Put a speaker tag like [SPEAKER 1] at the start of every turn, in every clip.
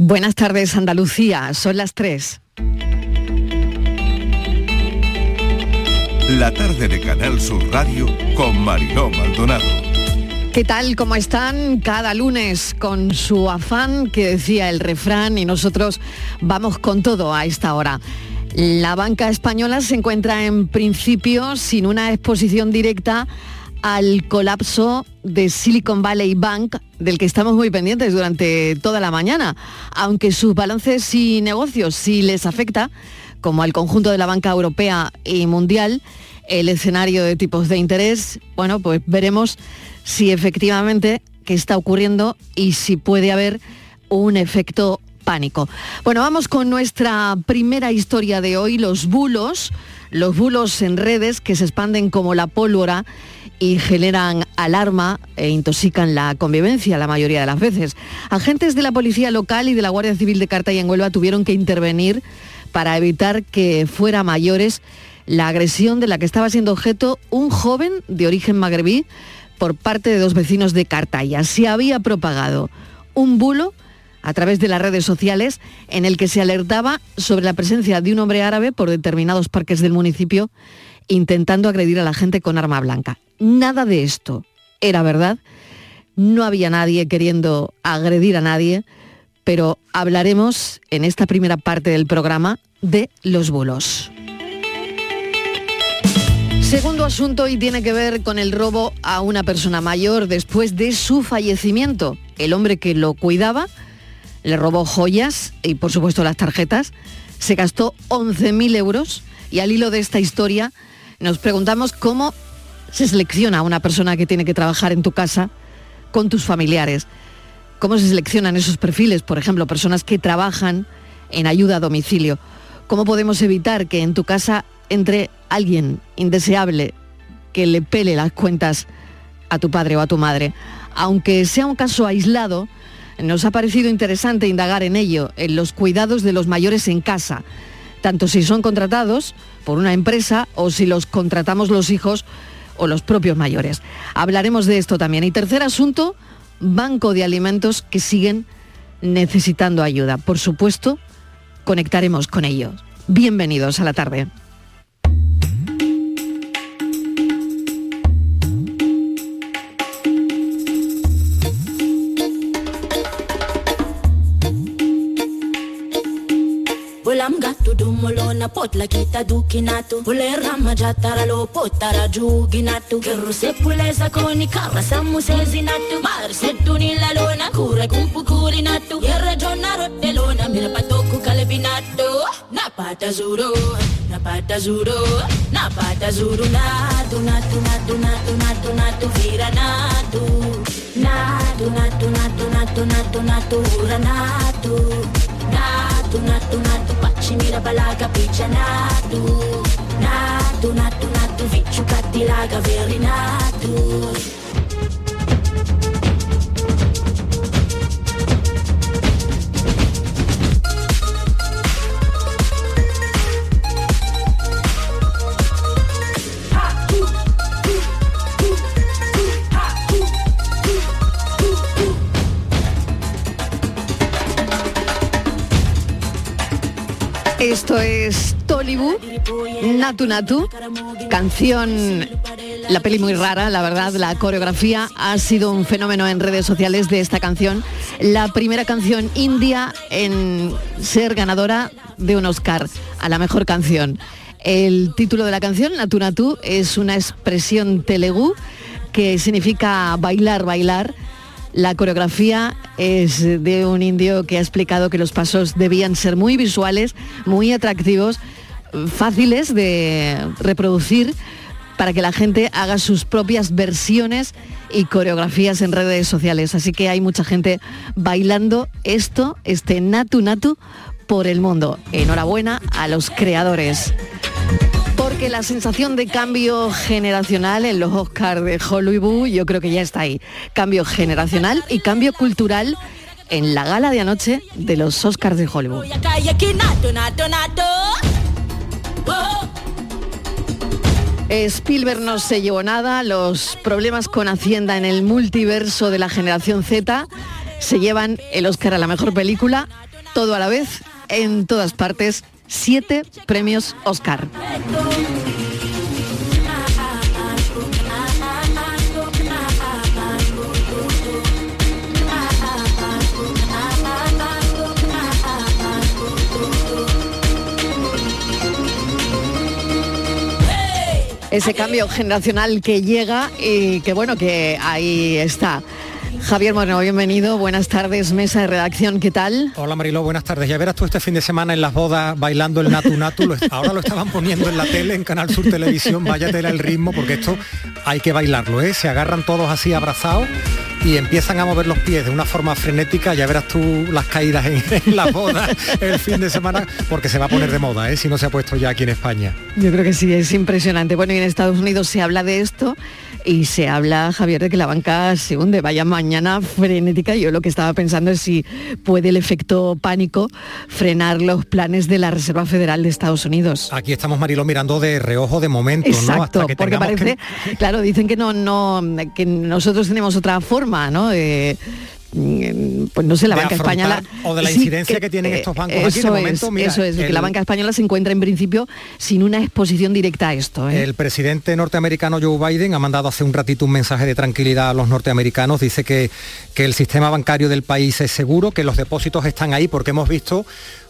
[SPEAKER 1] Buenas tardes Andalucía, son las 3.
[SPEAKER 2] La tarde de Canal Sur Radio con Mariló Maldonado.
[SPEAKER 1] ¿Qué tal? ¿Cómo están? Cada lunes con su afán que decía el refrán y nosotros vamos con todo a esta hora. La banca española se encuentra en principio sin una exposición directa al colapso de Silicon Valley Bank, del que estamos muy pendientes durante toda la mañana, aunque sus balances y negocios sí les afecta, como al conjunto de la banca europea y mundial, el escenario de tipos de interés, bueno, pues veremos si efectivamente qué está ocurriendo y si puede haber un efecto pánico. Bueno, vamos con nuestra primera historia de hoy, los bulos, los bulos en redes que se expanden como la pólvora y generan alarma e intoxican la convivencia la mayoría de las veces. Agentes de la Policía Local y de la Guardia Civil de Carta y en Huelva tuvieron que intervenir para evitar que fuera mayores la agresión de la que estaba siendo objeto un joven de origen magrebí por parte de dos vecinos de Cartaya. Se había propagado un bulo a través de las redes sociales en el que se alertaba sobre la presencia de un hombre árabe por determinados parques del municipio intentando agredir a la gente con arma blanca. Nada de esto era verdad. No había nadie queriendo agredir a nadie, pero hablaremos en esta primera parte del programa de los bulos. Segundo asunto y tiene que ver con el robo a una persona mayor después de su fallecimiento. El hombre que lo cuidaba le robó joyas y por supuesto las tarjetas, se gastó 11.000 euros y al hilo de esta historia nos preguntamos cómo se selecciona a una persona que tiene que trabajar en tu casa con tus familiares. ¿Cómo se seleccionan esos perfiles? Por ejemplo, personas que trabajan en ayuda a domicilio. ¿Cómo podemos evitar que en tu casa entre alguien indeseable que le pele las cuentas a tu padre o a tu madre. Aunque sea un caso aislado, nos ha parecido interesante indagar en ello, en los cuidados de los mayores en casa, tanto si son contratados por una empresa o si los contratamos los hijos o los propios mayores. Hablaremos de esto también. Y tercer asunto, banco de alimentos que siguen necesitando ayuda. Por supuesto, conectaremos con ellos. Bienvenidos a la tarde.
[SPEAKER 3] Ulam gattu dumolona potla kita dukinatu Pule rama jatara lo potara juginatu Kerru se pulesa koni kara samu se zinatu Mar se la lona kure kumpu kurinatu Yerra jonna rotte lona mira patoku kalebinatu Napata zuro, napata zuro Napata zuro natu natu natu natu natu natu vira natu Natu natu natu natu natu natu hura natu Natu natu natu paci mira balaga picia natu Natu natu natu vicciu cattilaga veri natu
[SPEAKER 1] Esto es Tollywood, Natu Natu, canción, la peli muy rara, la verdad, la coreografía ha sido un fenómeno en redes sociales de esta canción, la primera canción india en ser ganadora de un Oscar a la mejor canción. El título de la canción, Natu Natu, es una expresión telugu que significa bailar, bailar, la coreografía es de un indio que ha explicado que los pasos debían ser muy visuales, muy atractivos, fáciles de reproducir para que la gente haga sus propias versiones y coreografías en redes sociales. Así que hay mucha gente bailando esto, este Natu Natu, por el mundo. Enhorabuena a los creadores. Porque la sensación de cambio generacional en los Oscars de Hollywood yo creo que ya está ahí. Cambio generacional y cambio cultural en la gala de anoche de los Oscars de Hollywood. Spielberg no se llevó nada, los problemas con Hacienda en el multiverso de la generación Z se llevan el Oscar a la mejor película, todo a la vez, en todas partes, siete premios Oscar. ese cambio generacional que llega y que bueno, que ahí está. Javier Moreno, bienvenido. Buenas tardes, mesa de redacción, ¿qué tal?
[SPEAKER 4] Hola Marilo, buenas tardes. Ya verás tú este fin de semana en las bodas bailando el Natu Natu. Ahora lo estaban poniendo en la tele, en Canal Sur Televisión. Váyatela el ritmo, porque esto hay que bailarlo, ¿eh? Se agarran todos así abrazados y empiezan a mover los pies de una forma frenética, ya verás tú las caídas en, las bodas el fin de semana, porque se va a poner de moda, ¿eh? si no se ha puesto ya aquí en España.
[SPEAKER 1] Yo creo que sí, es impresionante. Bueno, y en Estados Unidos se habla de esto y se habla, Javier, de que la banca se hunde. Vaya mañana frenética. Yo lo que estaba pensando es si puede el efecto pánico frenar los planes de la Reserva Federal de Estados Unidos.
[SPEAKER 4] Aquí estamos, Marilo, mirando de reojo de momento,
[SPEAKER 1] Exacto, porque parece, claro, dicen que no, no, que nosotros tenemos otra forma, ¿no? Mm, pues no sé, la banca española...
[SPEAKER 4] O de la incidencia que, tienen estos bancos
[SPEAKER 1] aquí. De momento, eso es, que la banca española se encuentra en principio sin una exposición directa a esto.
[SPEAKER 4] ¿eh? El presidente norteamericano Joe Biden ha mandado hace un ratito un mensaje de tranquilidad a los norteamericanos. Dice que, que el sistema bancario del país es seguro, que los depósitos están ahí porque hemos visto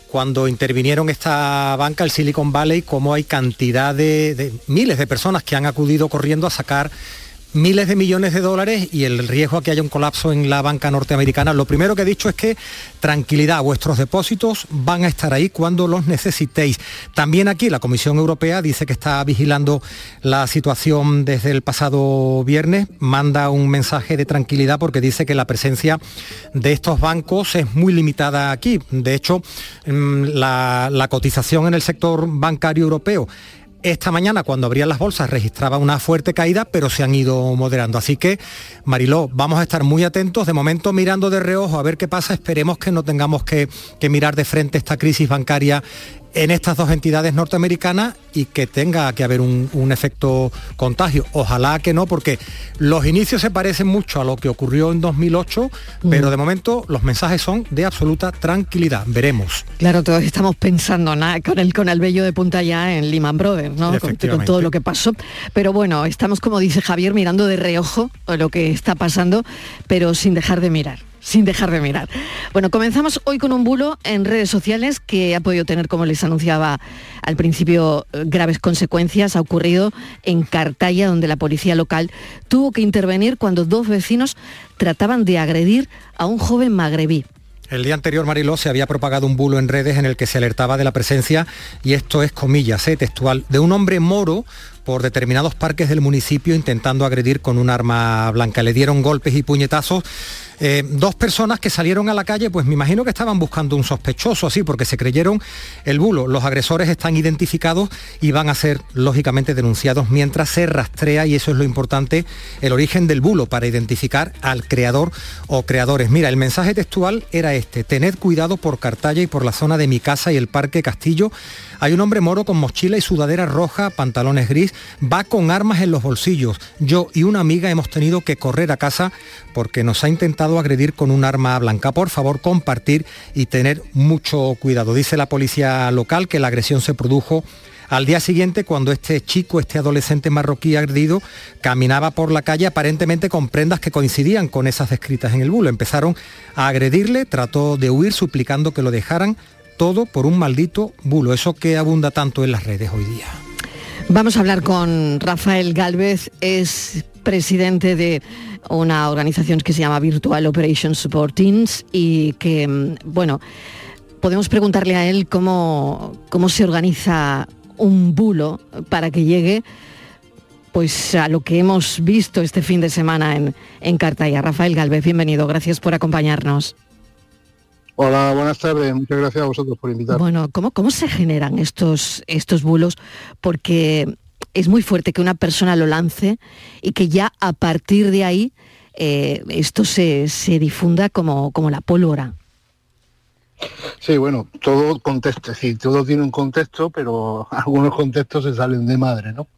[SPEAKER 4] cuando intervinieron esta banca, el Silicon Valley, cómo hay cantidad de miles de personas que han acudido corriendo a sacar miles de millones de dólares y el riesgo a que haya un colapso en la banca norteamericana. Lo primero que he dicho es que tranquilidad, vuestros depósitos van a estar ahí cuando los necesitéis. También aquí la Comisión Europea dice que está vigilando la situación desde el pasado viernes, manda un mensaje de tranquilidad porque dice que la presencia de estos bancos es muy limitada aquí. De hecho, mm, la, la cotización en el sector bancario europeo esta mañana, cuando abrían las bolsas, registraba una fuerte caída, pero se han ido moderando. Así que, Mariló, vamos a estar muy atentos. De momento, mirando de reojo a ver qué pasa. Esperemos que no tengamos que, mirar de frente esta crisis bancaria en estas dos entidades norteamericanas y que tenga que haber un, efecto contagio. Ojalá que no, porque los inicios se parecen mucho a lo que ocurrió en 2008, pero de momento los mensajes son de absoluta tranquilidad. Veremos.
[SPEAKER 1] Claro, todos estamos pensando con el con el vello de punta ya en Lehman Brothers, ¿no? Con, con, todo lo que pasó. Pero bueno, estamos, como dice Javier, mirando de reojo lo que está pasando, pero sin dejar de mirar sin dejar de mirar. Bueno, comenzamos hoy con un bulo en redes sociales que ha podido tener, como les anunciaba al principio, eh, graves consecuencias. Ha ocurrido en Cartaya, donde la policía local tuvo que intervenir cuando dos vecinos trataban de agredir a un joven magrebí.
[SPEAKER 4] El día anterior, Mariló, se había propagado un bulo en redes en el que se alertaba de la presencia, y esto es comillas, eh, textual, de un hombre moro por determinados parques del municipio intentando agredir con un arma blanca. Le dieron golpes y puñetazos eh, dos personas que salieron a la calle, pues me imagino que estaban buscando un sospechoso, así, porque se creyeron el bulo. Los agresores están identificados y van a ser, lógicamente, denunciados mientras se rastrea, y eso es lo importante, el origen del bulo para identificar al creador o creadores. Mira, el mensaje textual era este, tened cuidado por Cartaya y por la zona de mi casa y el Parque Castillo. Hay un hombre moro con mochila y sudadera roja, pantalones gris, va con armas en los bolsillos. Yo y una amiga hemos tenido que correr a casa porque nos ha intentado agredir con un arma blanca. Por favor, compartir y tener mucho cuidado. Dice la policía local que la agresión se produjo al día siguiente, cuando este chico, este adolescente marroquí agredido, caminaba por la calle aparentemente con prendas que coincidían con esas descritas en el bulo. Empezaron a agredirle, trató de huir suplicando que lo dejaran todo por un maldito bulo, eso que abunda tanto en las redes hoy día.
[SPEAKER 1] Vamos a hablar con Rafael Galvez, es presidente de una organización que se llama Virtual Operation Support Teams y que, mm, bueno, podemos preguntarle a él cómo, cómo se organiza un bulo para que llegue pues a lo que hemos visto este fin de semana en, en Cartaya. Rafael Galvez, bienvenido, gracias por acompañarnos.
[SPEAKER 5] Hola, buenas tardes. Muchas gracias a vosotros por invitarme.
[SPEAKER 1] Bueno, ¿cómo, cómo se generan estos, estos bulos? Porque es muy fuerte que una persona lo lance y que ya a partir de ahí eh, esto se, difunda como, como la pólvora.
[SPEAKER 5] Sí, bueno, todo contexto, sí, todo tiene un contexto, pero algunos contextos se salen de madre, ¿no?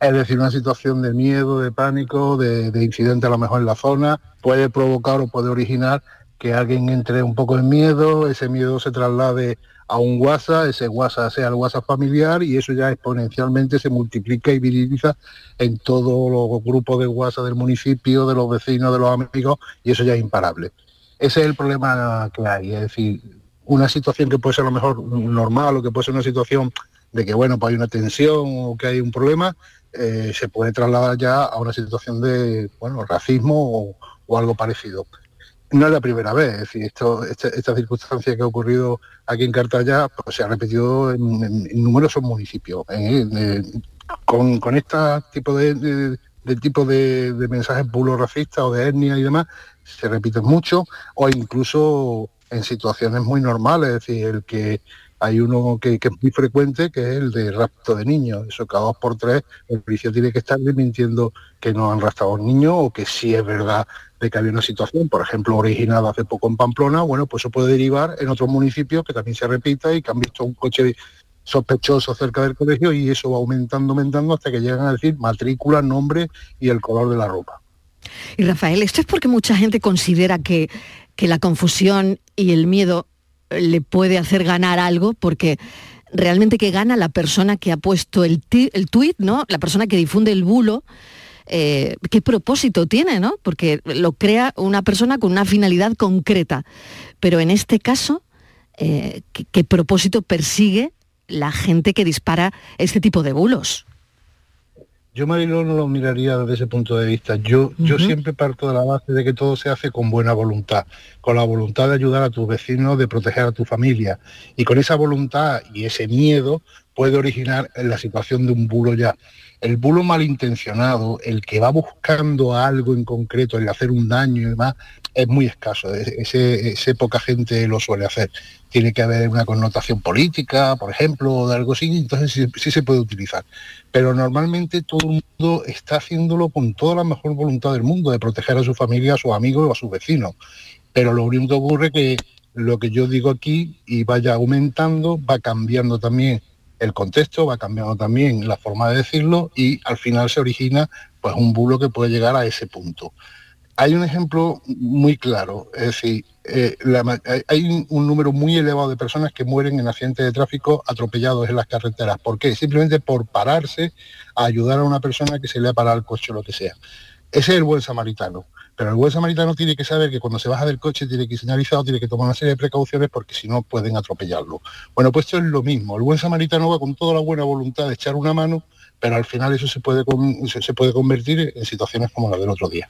[SPEAKER 5] Es decir, una situación de miedo, de pánico, de, de incidente a lo mejor en la zona, puede provocar o puede originar que alguien entre un poco en miedo, ese miedo se traslade a un WhatsApp, ese WhatsApp sea el WhatsApp familiar y eso ya exponencialmente se multiplica y viriliza en todos los grupos de WhatsApp del municipio, de los vecinos, de los amigos y eso ya es imparable. Ese es el problema que hay, es decir, una situación que puede ser a lo mejor normal o que puede ser una situación de que bueno, pues hay una tensión o que hay un problema, eh, se puede trasladar ya a una situación de bueno, racismo o algo parecido no es la primera vez, es decir, esto, este, esta, circunstancia que ha ocurrido aquí en Cartaya pues, se ha repetido en, numerosos municipios. ¿eh? con, este tipo de, tipo de, mensajes racistas o de etnia y demás, se repiten mucho, o incluso en situaciones muy normales, es decir, el que hay uno que, es muy frecuente, que es el de rapto de niños. Eso cada dos por tres, el policía tiene que estar mintiendo que no han raptado a un niño o que sí es verdad de que había una situación, por ejemplo, originada hace poco en Pamplona, bueno, pues eso puede derivar en otros municipios que también se repita y que han visto un coche sospechoso cerca del colegio y eso va aumentando, aumentando hasta que llegan a decir matrícula, nombre y el color de la ropa.
[SPEAKER 1] Y Rafael, esto es porque mucha gente considera que, que la confusión y el miedo le puede hacer ganar algo porque realmente que gana la persona que ha puesto el, el tuit, ¿no? La persona que difunde el bulo. Eh, qué propósito tiene, ¿no? Porque lo crea una persona con una finalidad concreta. Pero en este caso, eh, ¿qué, propósito persigue la gente que dispara este tipo de bulos?
[SPEAKER 5] Yo, Mariló, no lo miraría desde ese punto de vista. Yo, yo siempre parto de la base de que todo se hace con buena voluntad, con la voluntad de ayudar a tus vecinos, de proteger a tu familia. Y con esa voluntad y ese miedo puede originar la situación de un bulo ya. El bulo malintencionado, el que va buscando algo en concreto, el hacer un daño y demás, es muy escaso. Ese, poca gente lo suele hacer. Tiene que haber una connotación política, por ejemplo, o de algo así, entonces sí se puede utilizar pero normalmente todo el mundo está haciéndolo con toda la mejor voluntad del mundo, de proteger a su familia, a sus amigos o a sus vecinos. Pero lo único que ocurre es que lo que yo digo aquí y vaya aumentando, va cambiando también el contexto, va cambiando también la forma de decirlo y al final se origina pues un bulo que puede llegar a ese punto. Hay un ejemplo muy claro, es decir, eh, hay un número muy elevado de personas que mueren en accidentes de tráfico atropellados en las carreteras. ¿Por qué? Simplemente por pararse a ayudar a una persona que se le ha parado el coche o lo que sea. Ese es el buen samaritano. Pero el buen samaritano tiene que saber que cuando se baja del coche tiene que ir señalizado, tiene que tomar una serie de precauciones porque si no pueden atropellarlo. Bueno, pues esto es lo mismo. El buen samaritano va con toda la buena voluntad de echar una mano, pero al final eso se puede, se puede convertir en situaciones como la del otro día.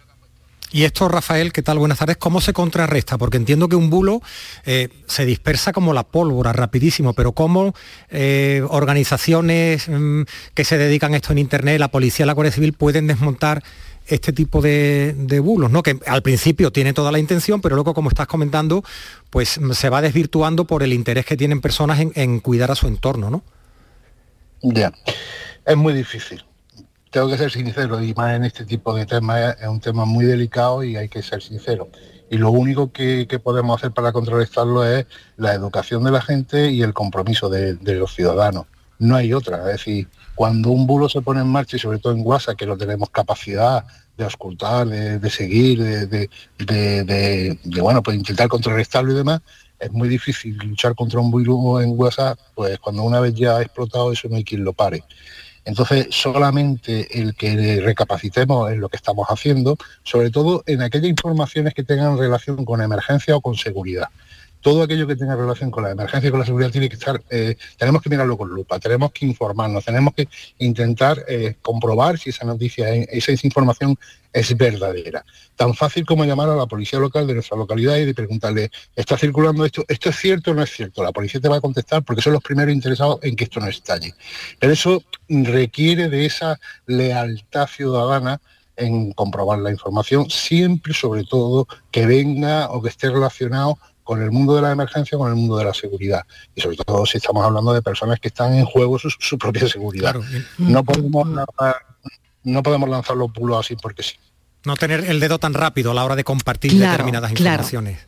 [SPEAKER 4] Y esto, Rafael, ¿qué tal? Buenas tardes. ¿Cómo se contrarresta? Porque entiendo que un bulo eh, se dispersa como la pólvora, rapidísimo, pero ¿cómo eh, organizaciones mm, que se dedican a esto en Internet, la policía, la Guardia Civil, pueden desmontar este tipo de, bulos, ¿no? Que al principio tiene toda la intención, pero luego, como estás comentando, pues se va desvirtuando por el interés que tienen personas en, cuidar a su entorno, ¿no?
[SPEAKER 5] Ya, es muy difícil tengo que ser sincero, y más en este tipo de temas es un tema muy delicado y hay que ser sincero. Y lo único que, podemos hacer para contrarrestarlo es la educación de la gente y el compromiso de, los ciudadanos. No hay otra. Es decir, cuando un bulo se pone en marcha y sobre todo en WhatsApp, que lo tenemos capacidad de auscultar, de, seguir, de, de, bueno, pues intentar contrarrestarlo y demás, es muy difícil luchar contra un bulo en WhatsApp, pues cuando una vez ya ha explotado eso no hay quien lo pare. Entonces, solamente el que recapacitemos en lo que estamos haciendo, sobre todo en aquellas informaciones que tengan relación con emergencia o con seguridad todo aquello que tenga relación con la emergencia y con la seguridad tiene que estar, eh, tenemos que mirarlo con lupa, tenemos que informarnos, tenemos que intentar eh, comprobar si esa noticia, esa, información es verdadera. Tan fácil como llamar a la policía local de nuestra localidad y de preguntarle, ¿está circulando esto? ¿Esto es cierto o no es cierto? La policía te va a contestar porque son los primeros interesados en que esto no estalle. Pero eso requiere de esa lealtad ciudadana en comprobar la información, siempre sobre todo que venga o que esté relacionado con el mundo de la emergencia, con el mundo de la seguridad. Y sobre todo si estamos hablando de personas que están en juego su, propia seguridad. No, podemos lanzar, no podemos lanzar los bulos así porque sí.
[SPEAKER 4] No tener el dedo tan rápido a la hora de compartir determinadas informaciones.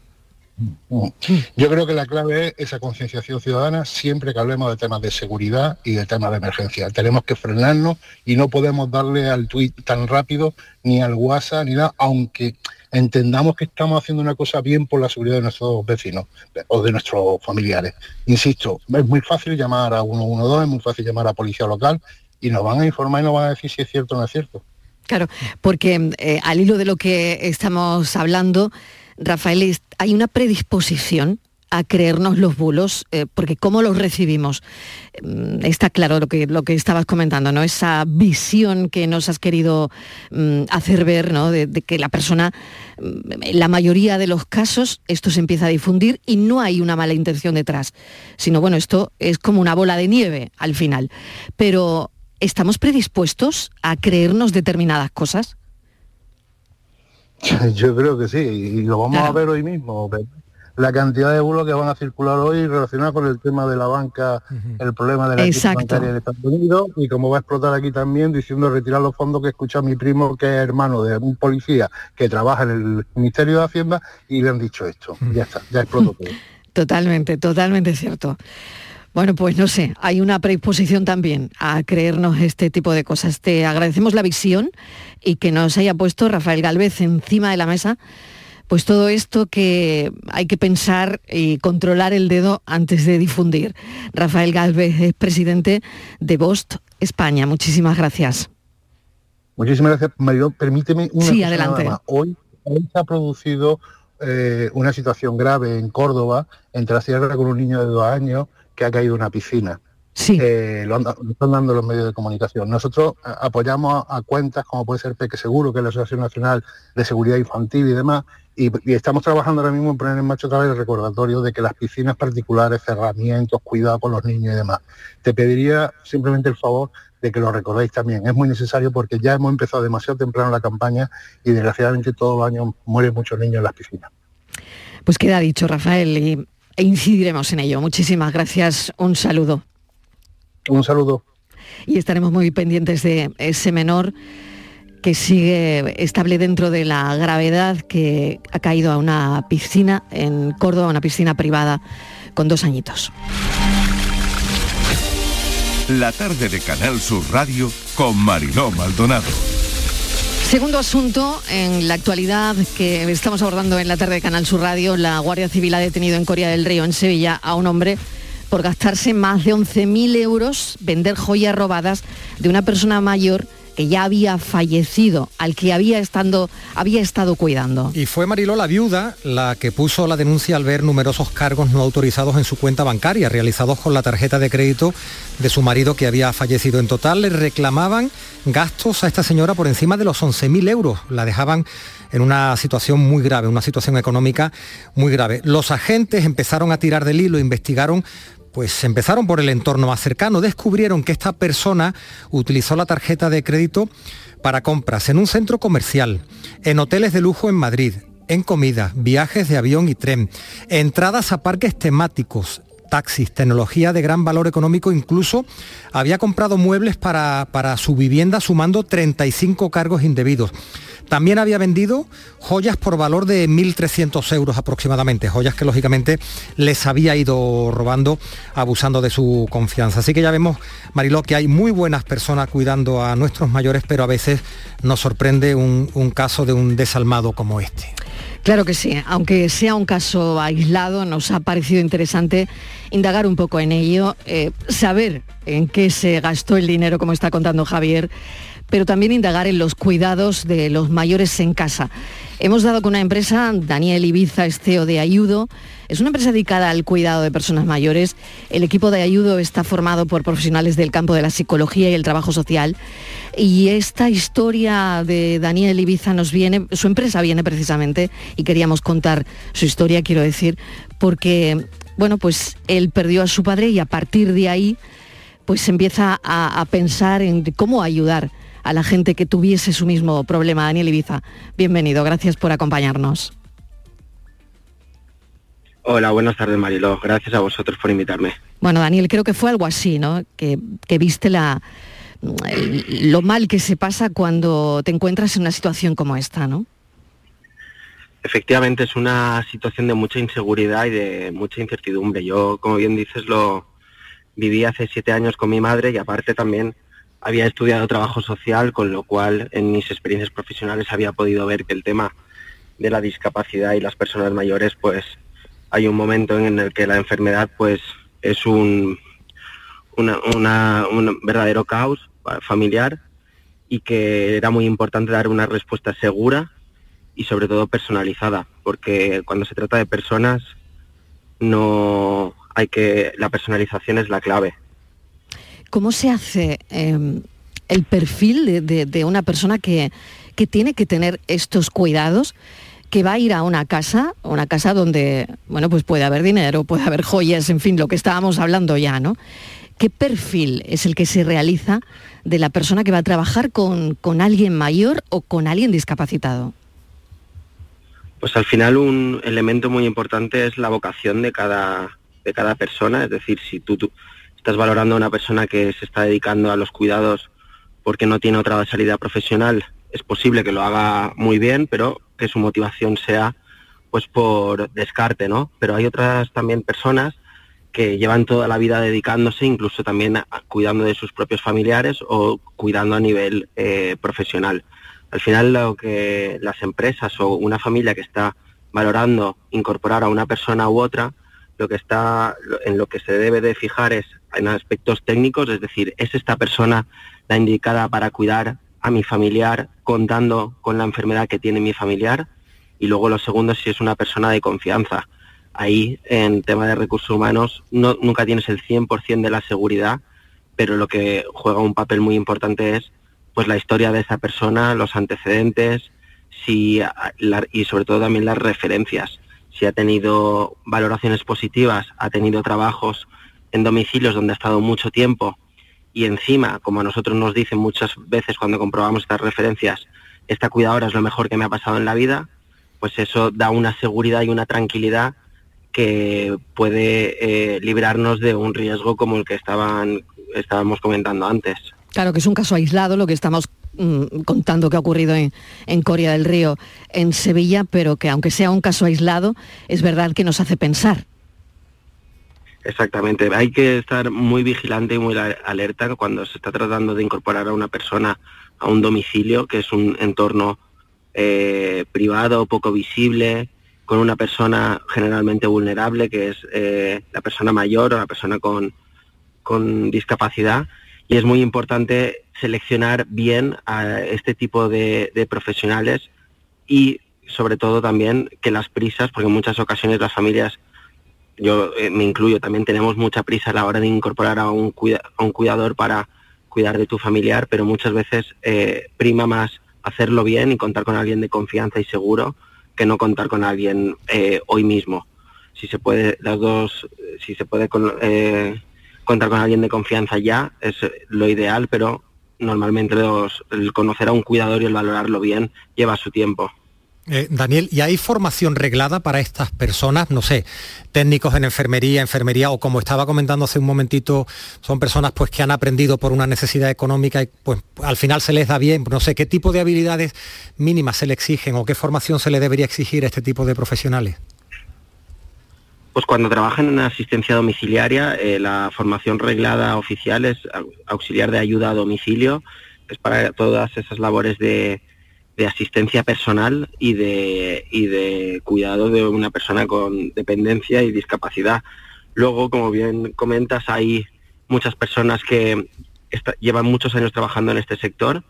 [SPEAKER 5] Yo creo que la clave es esa concienciación ciudadana siempre que hablemos de temas de seguridad y de temas de emergencia. Tenemos que frenarnos y no podemos darle al tuit tan rápido, ni al WhatsApp, ni nada, aunque entendamos que estamos haciendo una cosa bien por la seguridad de nuestros vecinos o de nuestros familiares. Insisto, es muy fácil llamar a 112, es muy fácil llamar a policía local y nos van a informar y nos van a decir si es cierto o no es cierto.
[SPEAKER 1] Claro, porque eh, al hilo de lo que estamos hablando, Rafael, hay una predisposición a creernos los bulos, eh, porque cómo los recibimos. Mm, está claro lo que, lo que estabas comentando, ¿no? Esa visión que nos has querido mm, hacer ver, ¿no? De, que la persona, mm, en la mayoría de los casos, esto se empieza a difundir y no hay una mala intención detrás, sino bueno, esto es como una bola de nieve al final. Pero, ¿estamos predispuestos a creernos determinadas cosas?
[SPEAKER 5] Yo creo que sí, y lo vamos a ver hoy mismo. La cantidad de bulos que van a circular hoy relacionados con el tema de la banca, el problema de la crisis bancaria en Estados Unidos, y como va a explotar aquí también diciendo retirar los fondos que escucha mi primo, que es hermano de un policía que trabaja en el Ministerio de Hacienda, y le han dicho esto. Ya está, ya explotó todo.
[SPEAKER 1] Totalmente, totalmente cierto. Bueno, pues no sé, hay una predisposición también a creernos este tipo de cosas. Te agradecemos la visión y que nos haya puesto Rafael Galvez encima de la mesa, pues todo esto que hay que pensar y controlar el dedo antes de difundir. Rafael Galvez es presidente de Bost España. Muchísimas gracias.
[SPEAKER 5] Muchísimas gracias, Mario. Permíteme una
[SPEAKER 1] sí, adelante.
[SPEAKER 5] Hoy, se ha producido eh, una situación grave en Córdoba, entre la sierra con un niño de dos años que ha caído una piscina.
[SPEAKER 1] Sí.
[SPEAKER 5] Eh, lo, están dando los medios de comunicación. Nosotros eh, apoyamos a, cuentas como puede ser Peque Seguro, que es la Asociación Nacional de Seguridad Infantil y demás, y, estamos trabajando ahora mismo en poner en marcha otra vez el recordatorio de que las piscinas particulares, cerramientos, cuidado con los niños y demás. Te pediría simplemente el favor de que lo recordéis también. Es muy necesario porque ya hemos empezado demasiado temprano la campaña y desgraciadamente todos los años mueren muchos niños en las piscinas.
[SPEAKER 1] Pues queda dicho, Rafael, y e incidiremos en ello. Muchísimas gracias. Un saludo.
[SPEAKER 5] Un saludo.
[SPEAKER 1] Y estaremos muy pendientes de ese menor que sigue estable dentro de la gravedad que ha caído a una piscina en Córdoba, una piscina privada con dos añitos.
[SPEAKER 2] La tarde de Canal Sur Radio con Mariló Maldonado.
[SPEAKER 1] Segundo asunto, en la actualidad que estamos abordando en la tarde de Canal Sur Radio, la Guardia Civil ha detenido en Coria del Río, en Sevilla, a un hombre por gastarse más de 11.000 euros vender joyas robadas de una persona mayor que ya había fallecido, al que había, estando, había estado cuidando.
[SPEAKER 4] Y fue Mariló la viuda la que puso la denuncia al ver numerosos cargos no autorizados en su cuenta bancaria, realizados con la tarjeta de crédito de su marido que había fallecido. En total le reclamaban gastos a esta señora por encima de los 11.000 euros. La dejaban en una situación muy grave, una situación económica muy grave. Los agentes empezaron a tirar del hilo, investigaron pues empezaron por el entorno más cercano, descubrieron que esta persona utilizó la tarjeta de crédito para compras en un centro comercial, en hoteles de lujo en Madrid, en comida, viajes de avión y tren, entradas a parques temáticos, taxis, tecnología de gran valor económico, incluso había comprado muebles para, para su vivienda sumando 35 cargos indebidos. También había vendido joyas por valor de 1.300 euros aproximadamente, joyas que lógicamente les había ido robando, abusando de su confianza. Así que ya vemos, Mariló, que hay muy buenas personas cuidando a nuestros mayores, pero a veces nos sorprende un, caso de un desalmado como este.
[SPEAKER 1] Claro que sí, aunque sea un caso aislado, nos ha parecido interesante indagar un poco en ello, eh, saber en qué se gastó el dinero, como está contando Javier, pero también indagar en los cuidados de los mayores en casa. Hemos dado con una empresa, Daniel Ibiza, esteo de Ayudo. Es una empresa dedicada al cuidado de personas mayores. El equipo de Ayudo está formado por profesionales del campo de la psicología y el trabajo social. Y esta historia de Daniel Ibiza nos viene, su empresa viene precisamente, y queríamos contar su historia, quiero decir, porque, bueno, pues él perdió a su padre y a partir de ahí, pues empieza a, a pensar en cómo ayudar a la gente que tuviese su mismo problema. Daniel Ibiza, bienvenido, gracias por acompañarnos.
[SPEAKER 6] Hola, buenas tardes Mariló, gracias a vosotros por invitarme.
[SPEAKER 1] Bueno, Daniel, creo que fue algo así, ¿no? Que, viste la, lo mal que se pasa cuando te encuentras en una situación como esta, ¿no?
[SPEAKER 6] efectivamente es una situación de mucha inseguridad y de mucha incertidumbre. Yo, como bien dices, lo viví hace siete años con mi madre y aparte también había estudiado trabajo social, con lo cual en mis experiencias profesionales había podido ver que el tema de la discapacidad y las personas mayores, pues hay un momento en el que la enfermedad pues es un, un verdadero caos familiar y que era muy importante dar una respuesta segura y sobre todo personalizada, porque cuando se trata de personas no hay que la personalización es la clave.
[SPEAKER 1] ¿Cómo se hace em, el perfil de, una persona que, que, tiene que tener estos cuidados? que va a ir a una casa, una casa donde, bueno, pues puede haber dinero, puede haber joyas, en fin, lo que estábamos hablando ya, ¿no? ¿Qué perfil es el que se realiza de la persona que va a trabajar con, con alguien mayor o con alguien discapacitado?
[SPEAKER 6] Pues al final un elemento muy importante es la vocación de cada, de cada persona, es decir, si tú, tú, estás valorando a una persona que se está dedicando a los cuidados porque no tiene otra salida profesional, es posible que lo haga muy bien, pero que su motivación sea pues por descarte, ¿no? Pero hay otras también personas que llevan toda la vida dedicándose, incluso también cuidando de sus propios familiares o cuidando a nivel eh, profesional. Al final lo que las empresas o una familia que está valorando incorporar a una persona u otra, lo que está en lo que se debe de fijar es en aspectos técnicos, es decir, es esta persona la indicada para cuidar a mi familiar contando con la enfermedad que tiene mi familiar y luego lo segundo si es una persona de confianza. Ahí en tema de recursos humanos no, nunca tienes el 100% de la seguridad, pero lo que juega un papel muy importante es pues la historia de esa persona, los antecedentes si, y sobre todo también las referencias. Si ha tenido valoraciones positivas, ha tenido trabajos en domicilios donde ha estado mucho tiempo y encima, como a nosotros nos dicen muchas veces cuando comprobamos estas referencias, esta cuidadora es lo mejor que me ha pasado en la vida, pues eso da una seguridad y una tranquilidad que puede eh, librarnos de un riesgo como el que estaban, estábamos comentando antes.
[SPEAKER 1] Claro que es un caso aislado lo que estamos mm, contando que ha ocurrido en, en, Coria del Río, en Sevilla, pero que aunque sea un caso aislado, es verdad que nos hace pensar.
[SPEAKER 6] Exactamente, hay que estar muy vigilante y muy alerta cuando se está tratando de incorporar a una persona a un domicilio, que es un entorno eh, privado, poco visible, con una persona generalmente vulnerable, que es eh, la persona mayor o la persona con, con discapacidad. Y es muy importante seleccionar bien a este tipo de, profesionales y sobre todo también que las prisas, porque en muchas ocasiones las familias, yo eh, me incluyo, también tenemos mucha prisa a la hora de incorporar a un, un cuidador para cuidar de tu familiar, pero muchas veces eh, prima más hacerlo bien y contar con alguien de confianza y seguro que no contar con alguien eh, hoy mismo. Si se puede, las dos, si se puede contar con alguien de confianza ya es lo ideal, pero normalmente el conocer a un cuidador y el valorarlo bien lleva su tiempo.
[SPEAKER 4] Eh, Daniel, ¿y hay formación reglada para estas personas? No sé, técnicos en enfermería, enfermería, o como estaba comentando hace un momentito, son personas pues que han aprendido por una necesidad económica y pues al final se les da bien. No sé, ¿qué tipo de habilidades mínimas se le exigen o qué formación se le debería exigir a este tipo de profesionales?
[SPEAKER 6] Pues cuando trabajan en asistencia domiciliaria, eh, la formación reglada oficial es auxiliar de ayuda a domicilio, es para todas esas labores de, asistencia personal y de, de cuidado de una persona con dependencia y discapacidad. Luego, como bien comentas, hay muchas personas que llevan muchos años trabajando en este sector.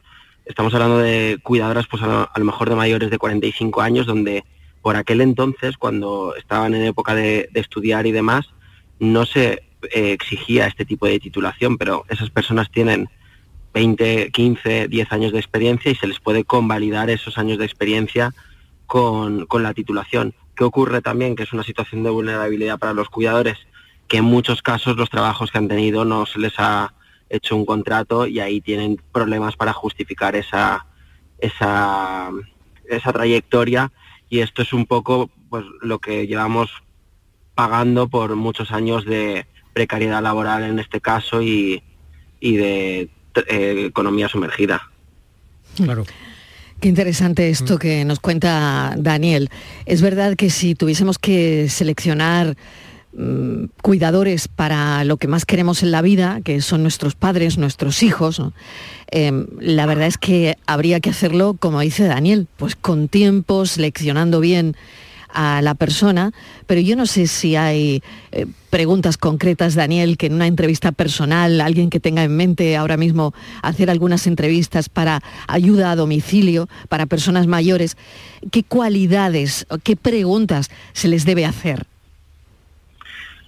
[SPEAKER 6] Estamos hablando de cuidadoras, pues a lo mejor de mayores de 45 años, donde por aquel entonces, cuando estaban en época de, estudiar y demás, no se eh, exigía este tipo de titulación, pero esas personas tienen 20, 15, 10 años de experiencia y se les puede convalidar esos años de experiencia con, con la titulación. ¿Qué ocurre también? Que es una situación de vulnerabilidad para los cuidadores, que en muchos casos los trabajos que han tenido no se les ha hecho un contrato y ahí tienen problemas para justificar esa, esa, esa trayectoria y esto es un poco pues, lo que llevamos pagando por muchos años de precariedad laboral en este caso y, de eh, economía sumergida.
[SPEAKER 1] Claro. Qué interesante esto que nos cuenta Daniel. Es verdad que si tuviésemos que seleccionar mm, cuidadores para lo que más queremos en la vida, que son nuestros padres, nuestros hijos, em, la verdad es que habría que hacerlo, como dice Daniel, pues con tiempo, seleccionando bien a la persona, pero yo no sé si hay eh, preguntas concretas, Daniel, que en una entrevista personal, alguien que tenga en mente ahora mismo hacer algunas entrevistas para ayuda a domicilio, para personas mayores, ¿qué cualidades, qué preguntas se les debe hacer?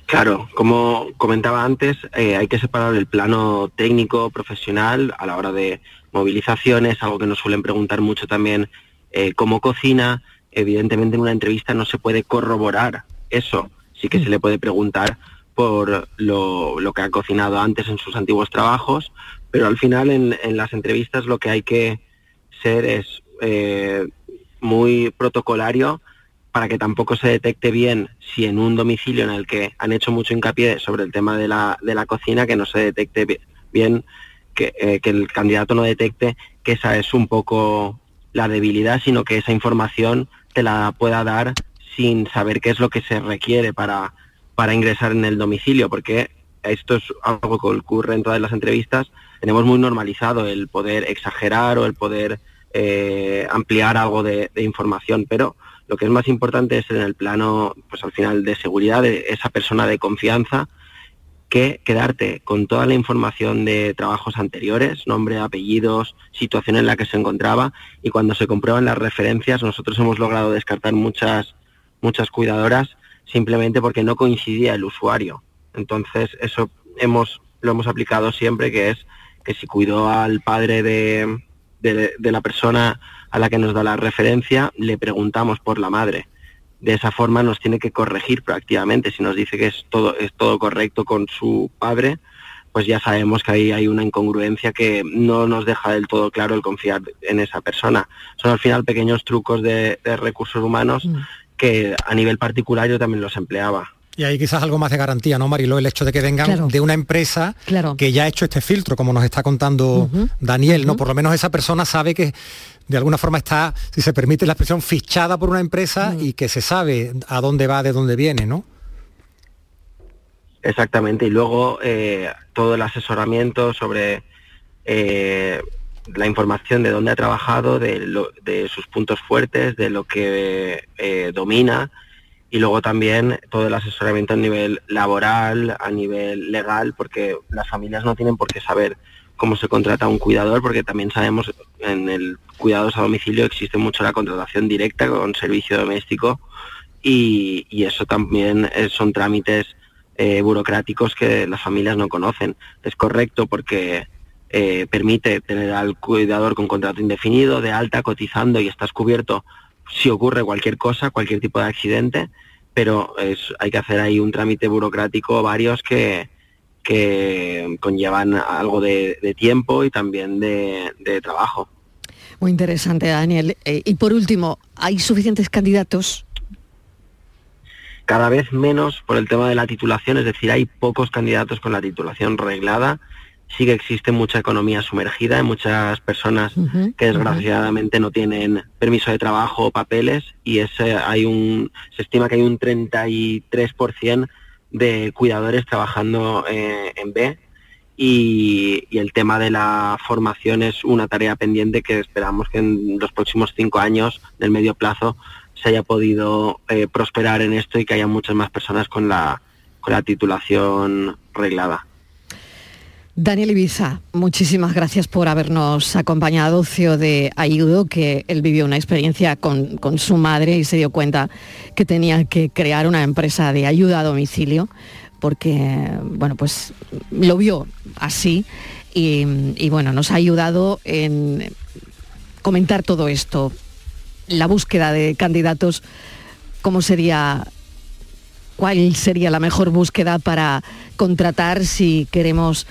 [SPEAKER 6] Claro, como comentaba antes, eh, hay que separar el plano técnico, profesional, a la hora de movilizaciones, algo que nos suelen preguntar mucho también, eh, cómo cocina, evidentemente en una entrevista no se puede corroborar eso, sí que se le puede preguntar por lo, que ha cocinado antes en sus antiguos trabajos, pero al final en, las entrevistas lo que hay que ser es eh, muy protocolario para que tampoco se detecte bien si en un domicilio en el que han hecho mucho hincapié sobre el tema de la, de la cocina, que no se detecte bien, que, eh, que el candidato no detecte que esa es un poco la debilidad, sino que esa información te la pueda dar sin saber qué es lo que se requiere para, para ingresar en el domicilio, porque esto es algo que ocurre en todas las entrevistas, tenemos muy normalizado el poder exagerar o el poder eh, ampliar algo de, información, pero lo que es más importante es en el plano, pues al final, de seguridad de esa persona de confianza, que quedarte con toda la información de trabajos anteriores, nombre, apellidos, situación en la que se encontraba y cuando se comprueban las referencias nosotros hemos logrado descartar muchas muchas cuidadoras simplemente porque no coincidía el usuario. Entonces eso hemos lo hemos aplicado siempre que es que si cuidó al padre de, de la persona a la que nos da la referencia, le preguntamos por la madre de esa forma nos tiene que corregir proactivamente. Si nos dice que es todo, es todo correcto con su padre, pues ya sabemos que ahí hay una incongruencia que no nos deja del todo claro el confiar en esa persona. Son al final pequeños trucos de, recursos humanos mm. que a nivel particular yo también los empleaba.
[SPEAKER 4] Y hay quizás algo más de garantía, ¿no, Marilo? El hecho de que vengan de una empresa que ya ha hecho este filtro, como nos está contando Daniel, ¿no? Por lo menos esa persona sabe que de alguna forma está, si se permite la expresión, fichada por una empresa y que se sabe a dónde va, de dónde viene, ¿no?
[SPEAKER 6] Exactamente, y luego eh, todo el asesoramiento sobre eh, la información de dónde ha trabajado, de, sus puntos fuertes, de lo que eh, domina, y luego también todo el asesoramiento a nivel laboral, a nivel legal, porque las familias no tienen por qué saber cómo se contrata un cuidador, porque también sabemos en el cuidados a domicilio existe mucho la contratación directa con servicio doméstico y, eso también son trámites eh, burocráticos que las familias no conocen. Es correcto porque eh, permite tener al cuidador con contrato indefinido, de alta, cotizando y estás cubierto si ocurre cualquier cosa, cualquier tipo de accidente, pero es, hay que hacer ahí un trámite burocrático, varios que, que conllevan algo de, tiempo y también de, trabajo.
[SPEAKER 1] Muy interesante, Daniel. Eh, y por último, ¿hay suficientes candidatos?
[SPEAKER 6] Cada vez menos por el tema de la titulación, es decir, hay pocos candidatos con la titulación reglada. Sí que existe mucha economía sumergida, hay muchas personas que desgraciadamente no tienen permiso de trabajo o papeles y ese hay un, se estima que hay un 33% de cuidadores trabajando eh, en B y, el tema de la formación es una tarea pendiente que esperamos que en los próximos cinco años, del medio plazo, se haya podido eh, prosperar en esto y que haya muchas más personas con la, con la titulación reglada.
[SPEAKER 1] Daniel Ibiza, muchísimas gracias por habernos acompañado, CEO de Ayudo, que él vivió una experiencia con, su madre y se dio cuenta que tenía que crear una empresa de ayuda a domicilio, porque, bueno, pues lo vio así y, y bueno, nos ha ayudado en comentar todo esto, la búsqueda de candidatos, cómo sería cuál sería la mejor búsqueda para contratar si queremos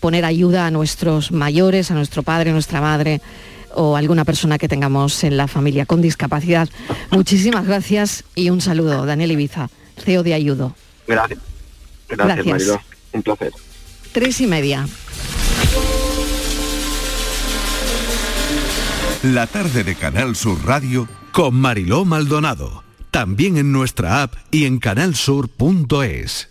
[SPEAKER 1] poner ayuda a nuestros mayores, a nuestro padre, a nuestra madre o alguna persona que tengamos en la familia con discapacidad. Muchísimas gracias y un saludo, Daniel Ibiza, CEO de Ayudo.
[SPEAKER 6] Gracias. Gracias, gracias. Un placer.
[SPEAKER 1] Tres y media.
[SPEAKER 2] La tarde de Canal Sur Radio con Mariló Maldonado. También en nuestra app y en canalsur.es.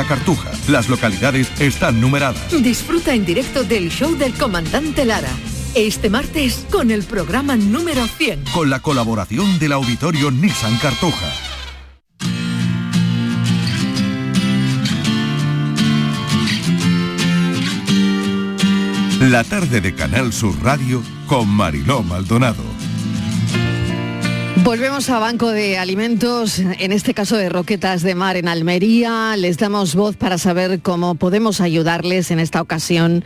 [SPEAKER 2] la Cartuja. Las localidades están numeradas.
[SPEAKER 7] Disfruta en directo del show del comandante Lara. Este martes con el programa número 100.
[SPEAKER 2] Con la colaboración del auditorio Nissan Cartuja. La tarde de Canal Sur Radio con Mariló Maldonado.
[SPEAKER 1] Volvemos a Banco de Alimentos, en este caso de Roquetas de Mar en Almería. Les damos voz para saber cómo podemos ayudarles en esta ocasión.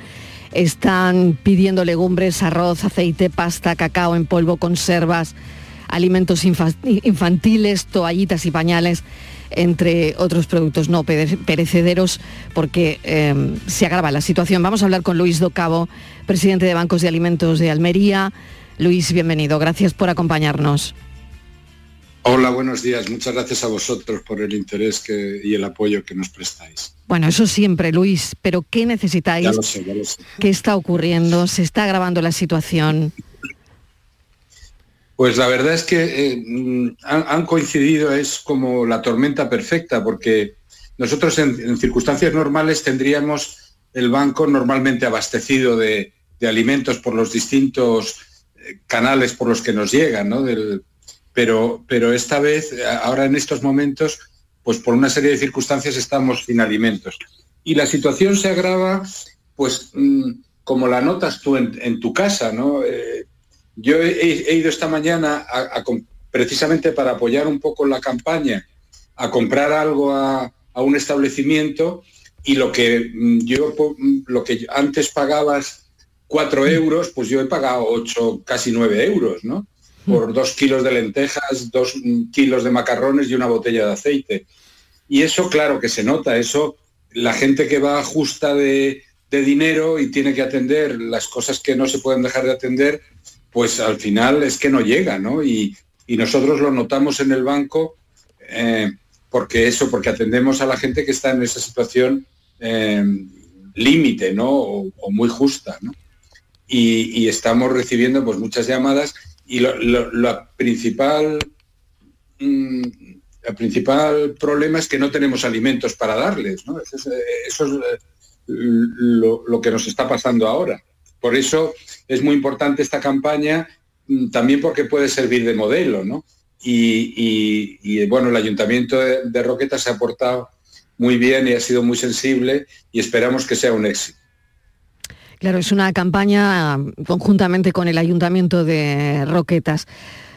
[SPEAKER 1] Están pidiendo legumbres, arroz, aceite, pasta, cacao en polvo, conservas, alimentos infantiles, toallitas y pañales, entre otros productos no perecederos, porque eh, se agrava la situación. Vamos a hablar con Luis Docabo, presidente de Bancos de Alimentos de Almería. Luis, bienvenido. Gracias por acompañarnos.
[SPEAKER 8] Hola, buenos días. Muchas gracias a vosotros por el interés que, y el apoyo que nos prestáis.
[SPEAKER 1] Bueno, eso siempre, Luis, pero ¿qué necesitáis?
[SPEAKER 8] Ya lo sé, ya lo sé.
[SPEAKER 1] ¿Qué está ocurriendo? ¿Se está agravando la situación?
[SPEAKER 8] Pues la verdad es que eh, mm, han, han, coincidido, es como la tormenta perfecta, porque nosotros en, en, circunstancias normales tendríamos el banco normalmente abastecido de, de alimentos por los distintos eh, canales por los que nos llegan, ¿no? Del, pero, pero esta vez, ahora en estos momentos, pues por una serie de circunstancias estamos sin alimentos. Y la situación se agrava, pues mmm, como la notas tú en, en tu casa, ¿no? Eh, yo he, he, ido esta mañana a, a, precisamente para apoyar un poco la campaña, a comprar algo a, a un establecimiento y lo que mm, yo lo que antes pagabas cuatro euros, pues yo he pagado ocho, casi nueve euros, ¿no? Por dos kilos de lentejas, dos kilos de macarrones y una botella de aceite. Y eso, claro que se nota, eso, la gente que va justa de, dinero y tiene que atender las cosas que no se pueden dejar de atender, pues al final es que no llega, ¿no? Y, nosotros lo notamos en el banco eh, porque eso, porque atendemos a la gente que está en esa situación eh, límite, ¿no? O, o, muy justa, ¿no? Y, y, estamos recibiendo pues muchas llamadas y lo principal mmm, el principal problema es que no tenemos alimentos para darles. Eso es, eso es lo, que nos está pasando ahora. Por eso es muy importante esta campaña, mm, también porque puede servir de modelo. Y, bueno, el Ayuntamiento de, de Roquetas se ha portado muy bien y ha sido muy sensible y esperamos que sea un éxito.
[SPEAKER 1] Claro, es una campaña conjuntamente con el Ayuntamiento de Roquetas.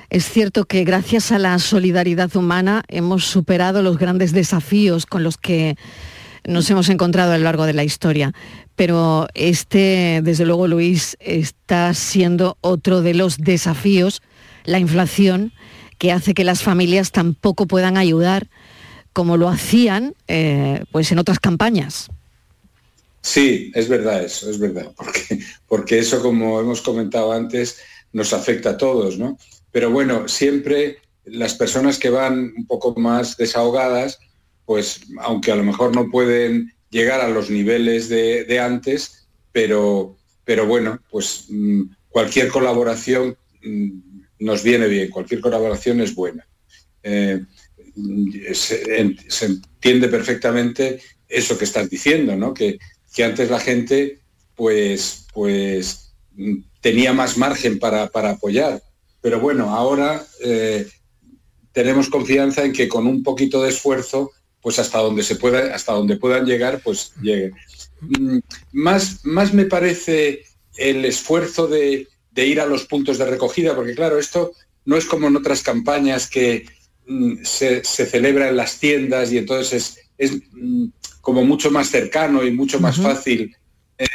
[SPEAKER 1] Es cierto que gracias a la solidaridad humana hemos superado los grandes desafíos con los que nos hemos encontrado a lo largo de la historia. Pero este, desde luego, Luis, está siendo otro de los desafíos, la inflación, que hace que las familias tampoco puedan ayudar como lo hacían eh, pues en otras campañas.
[SPEAKER 8] Sí, es verdad eso, es verdad, porque, porque eso, como hemos comentado antes, nos afecta a todos, ¿no? Pero bueno, siempre las personas que van un poco más desahogadas, pues aunque a lo mejor no pueden llegar a los niveles de, antes, pero, pero bueno, pues mm, cualquier colaboración mm, nos viene bien, cualquier colaboración es buena. Eh, se, entiende perfectamente eso que estás diciendo, ¿no? Que, que antes la gente pues, pues mm, tenía más margen para, apoyar. Pero bueno, ahora eh, tenemos confianza en que con un poquito de esfuerzo, pues hasta donde se pueda, hasta donde puedan llegar, pues lleguen. Mm, más, más me parece el esfuerzo de, ir a los puntos de recogida, porque claro, esto no es como en otras campañas que mm, se, celebra en las tiendas y entonces es, como mucho más cercano y mucho más fácil eh,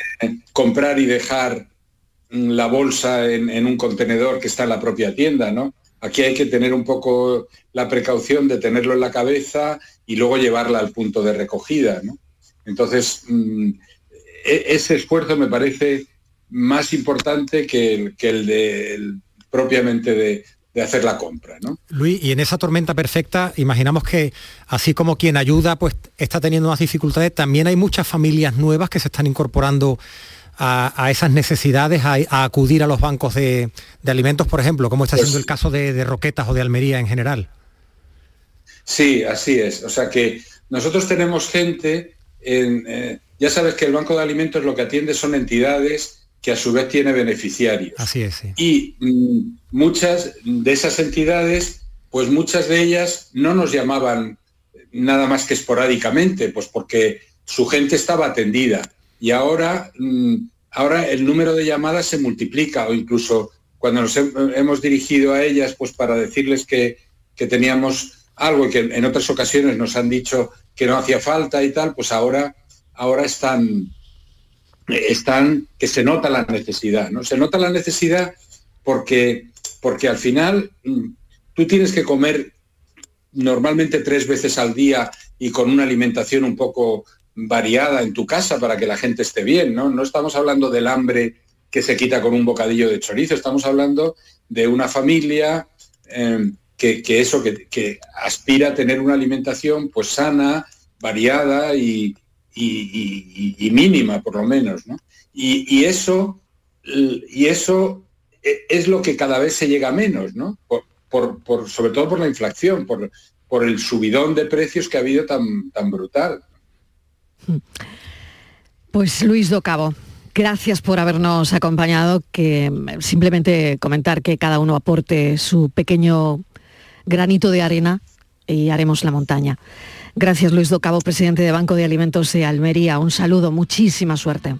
[SPEAKER 8] comprar y dejar la bolsa en, un contenedor que está en la propia tienda, ¿no? Aquí hay que tener un poco la precaución de tenerlo en la cabeza y luego llevarla al punto de recogida, ¿no? Entonces, mm, e, ese esfuerzo me parece más importante que el, que el de propiamente de, de hacer la compra. ¿no?
[SPEAKER 4] Luis, y en esa tormenta perfecta, imaginamos que así como quien ayuda pues está teniendo más dificultades, también hay muchas familias nuevas que se están incorporando a, esas necesidades, a, acudir a los bancos de, alimentos, por ejemplo, como está siendo pues el caso de, Roquetas o de Almería en general.
[SPEAKER 8] Sí, así es. O sea que nosotros tenemos gente, en, eh, ya sabes que el Banco de Alimentos lo que atiende son entidades que a su vez tiene beneficiarios.
[SPEAKER 4] Así es.
[SPEAKER 8] Y mm, muchas de esas entidades, pues muchas de ellas no nos llamaban nada más que esporádicamente, pues porque su gente estaba atendida. Y ahora, mm, ahora el número de llamadas se multiplica o incluso cuando nos hemos dirigido a ellas, pues para decirles que, que teníamos algo y que en otras ocasiones nos han dicho que no hacía falta y tal, pues ahora, ahora están, están, que se nota la necesidad, ¿no? Se nota la necesidad porque, porque al final mm, tú tienes que comer normalmente tres veces al día y con una alimentación un poco variada en tu casa para que la gente esté bien, ¿no? No estamos hablando del hambre que se quita con un bocadillo de chorizo, estamos hablando de una familia em, que, eso, que, que, aspira a tener una alimentación pues sana, variada y, y, mínima por lo menos. ¿no? Y, eso, y eso e, es lo que cada vez se llega menos, ¿no? Por, sobre todo por la inflación, por, por el subidón de precios que ha habido tan, tan brutal.
[SPEAKER 1] Pues Luis Docabo, gracias por habernos acompañado, que simplemente comentar que cada uno aporte su pequeño granito de arena y haremos la montaña. Gracias Luis Docabo, presidente de Banco de Alimentos de Almería. Un saludo, muchísima suerte.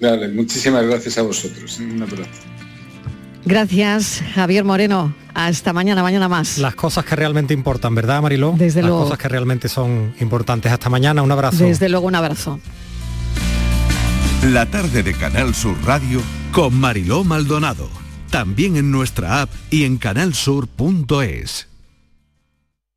[SPEAKER 8] Dale, muchísimas gracias a vosotros. Un abrazo.
[SPEAKER 1] Gracias, Javier Moreno. Hasta mañana, mañana más.
[SPEAKER 4] Las cosas que realmente importan, ¿verdad, Mariló?
[SPEAKER 1] Desde
[SPEAKER 4] Las
[SPEAKER 1] luego.
[SPEAKER 4] cosas que realmente son importantes. Hasta mañana, un abrazo.
[SPEAKER 1] Desde luego, un abrazo.
[SPEAKER 2] La tarde de Canal Sur Radio con Mariló Maldonado. También en nuestra app y en canalsur.es.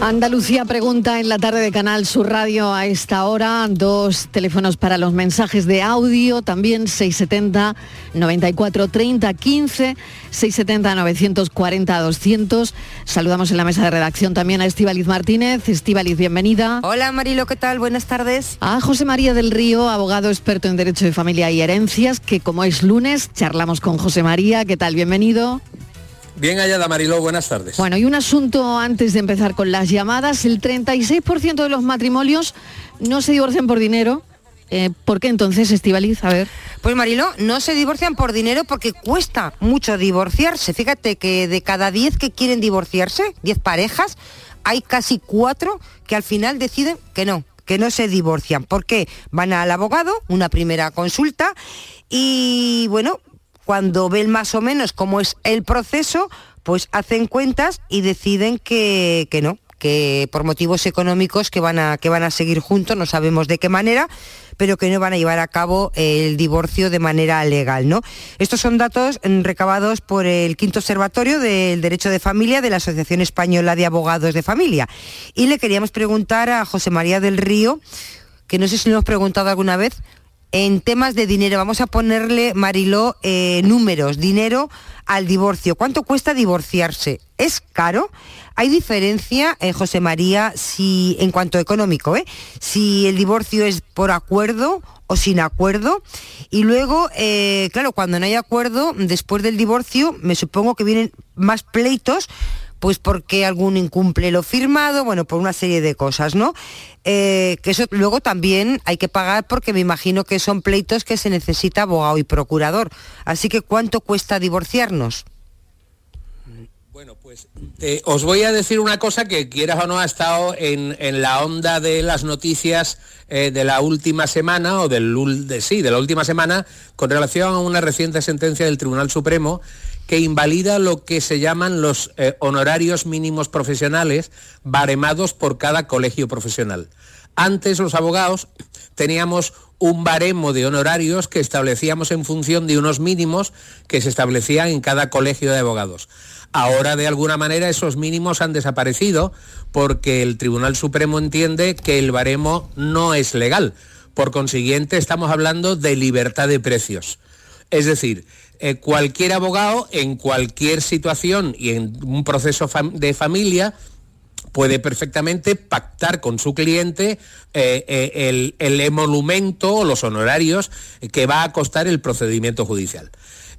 [SPEAKER 1] Andalucía pregunta en la tarde de Canal Sur Radio a esta hora. Dos teléfonos para los mensajes de audio, también 670 94 30 15, 670 940 200. Saludamos en la mesa de redacción también a Estíbaliz Martínez. Estíbaliz, bienvenida.
[SPEAKER 9] Hola Marilo, ¿qué tal? Buenas tardes.
[SPEAKER 1] A José María del Río, abogado experto en Derecho de Familia y Herencias, que como es lunes, charlamos con José María. ¿Qué tal? Bienvenido.
[SPEAKER 10] Bien hallada Mariló, buenas tardes.
[SPEAKER 1] Bueno, y un asunto antes de empezar con las llamadas. El 36% de los matrimonios no se divorcian por dinero. Eh, ¿Por qué entonces, Estivaliz? A ver.
[SPEAKER 9] Pues Mariló, no se divorcian por dinero porque cuesta mucho divorciarse. Fíjate que de cada 10 que quieren divorciarse, 10 parejas, hay casi 4 que al final deciden que no, que no se divorcian. ¿Por qué? Van al abogado, una primera consulta, y bueno, cuando ven más o menos cómo es el proceso, pues hacen cuentas y deciden que, que no, que por motivos económicos que van, a, que van a seguir juntos, no sabemos de qué manera, pero que no van a llevar a cabo el divorcio de manera legal. ¿no? Estos son datos mm, recabados por el Quinto Observatorio del Derecho de Familia de la Asociación Española de Abogados de Familia. Y le queríamos preguntar a José María del Río, que no sé si lo hemos preguntado alguna vez, en temas de dinero, vamos a ponerle, Mariló, eh, números, dinero al divorcio. ¿Cuánto cuesta divorciarse? ¿Es caro? ¿Hay diferencia, eh, José María, si en cuanto económico, eh? si el divorcio es por acuerdo o sin acuerdo? Y luego, eh, claro, cuando no hay acuerdo, después del divorcio, me supongo que vienen más pleitos pues porque alguno incumple lo firmado, bueno, por una serie de cosas, ¿no? Eh, que eso luego también hay que pagar porque me imagino que son pleitos que se necesita abogado y procurador. Así que ¿cuánto cuesta divorciarnos?
[SPEAKER 10] Bueno, pues eh, os voy a decir una cosa que quieras o no ha estado en, la onda de las noticias eh, de la última semana o del de, sí, de la última semana con relación a una reciente sentencia del Tribunal Supremo que invalida lo que se llaman los eh, honorarios mínimos profesionales baremados por cada colegio profesional. Antes los abogados teníamos un baremo de honorarios que establecíamos en función de unos mínimos que se establecían en cada colegio de abogados. Ahora, de alguna manera, esos mínimos han desaparecido porque el Tribunal Supremo entiende que el baremo no es legal. Por consiguiente, estamos hablando de libertad de precios. Es decir, eh, cualquier abogado en cualquier situación y en un proceso de familia puede perfectamente pactar con su cliente eh, eh, el, el emolumento o los honorarios que va a costar el procedimiento judicial.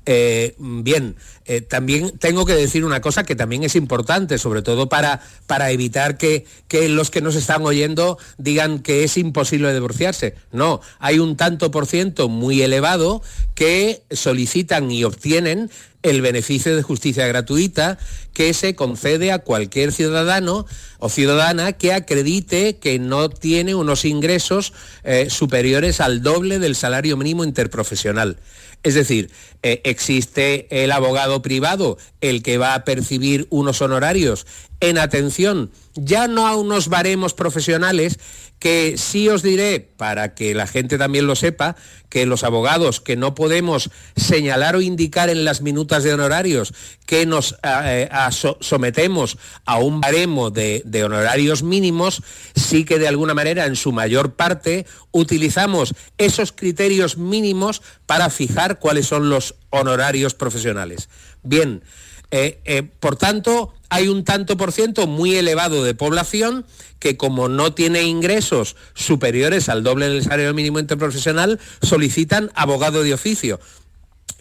[SPEAKER 10] Eh, bien, eh, también tengo que decir una cosa que también es importante, sobre todo para, para evitar que, que, los que nos están oyendo digan que es imposible divorciarse. No, hay un tanto por ciento muy elevado que solicitan y obtienen el beneficio de justicia gratuita que se concede a cualquier ciudadano o ciudadana que acredite que no tiene unos ingresos eh, superiores al doble del salario mínimo interprofesional. Es decir, eh, existe el abogado privado, el que va a percibir unos honorarios en atención. Ya no a unos baremos profesionales que sí os diré, para que la gente también lo sepa, que los abogados que no podemos señalar o indicar en las minutas de honorarios que nos eh, sometemos a un baremo de, honorarios mínimos, sí que de alguna manera en su mayor parte utilizamos esos criterios mínimos para fijar cuáles son los honorarios profesionales. Bien, eh, eh, por tanto, hay un tanto por ciento muy elevado de población que como no tiene ingresos superiores al doble del salario mínimo interprofesional, solicitan abogado de oficio.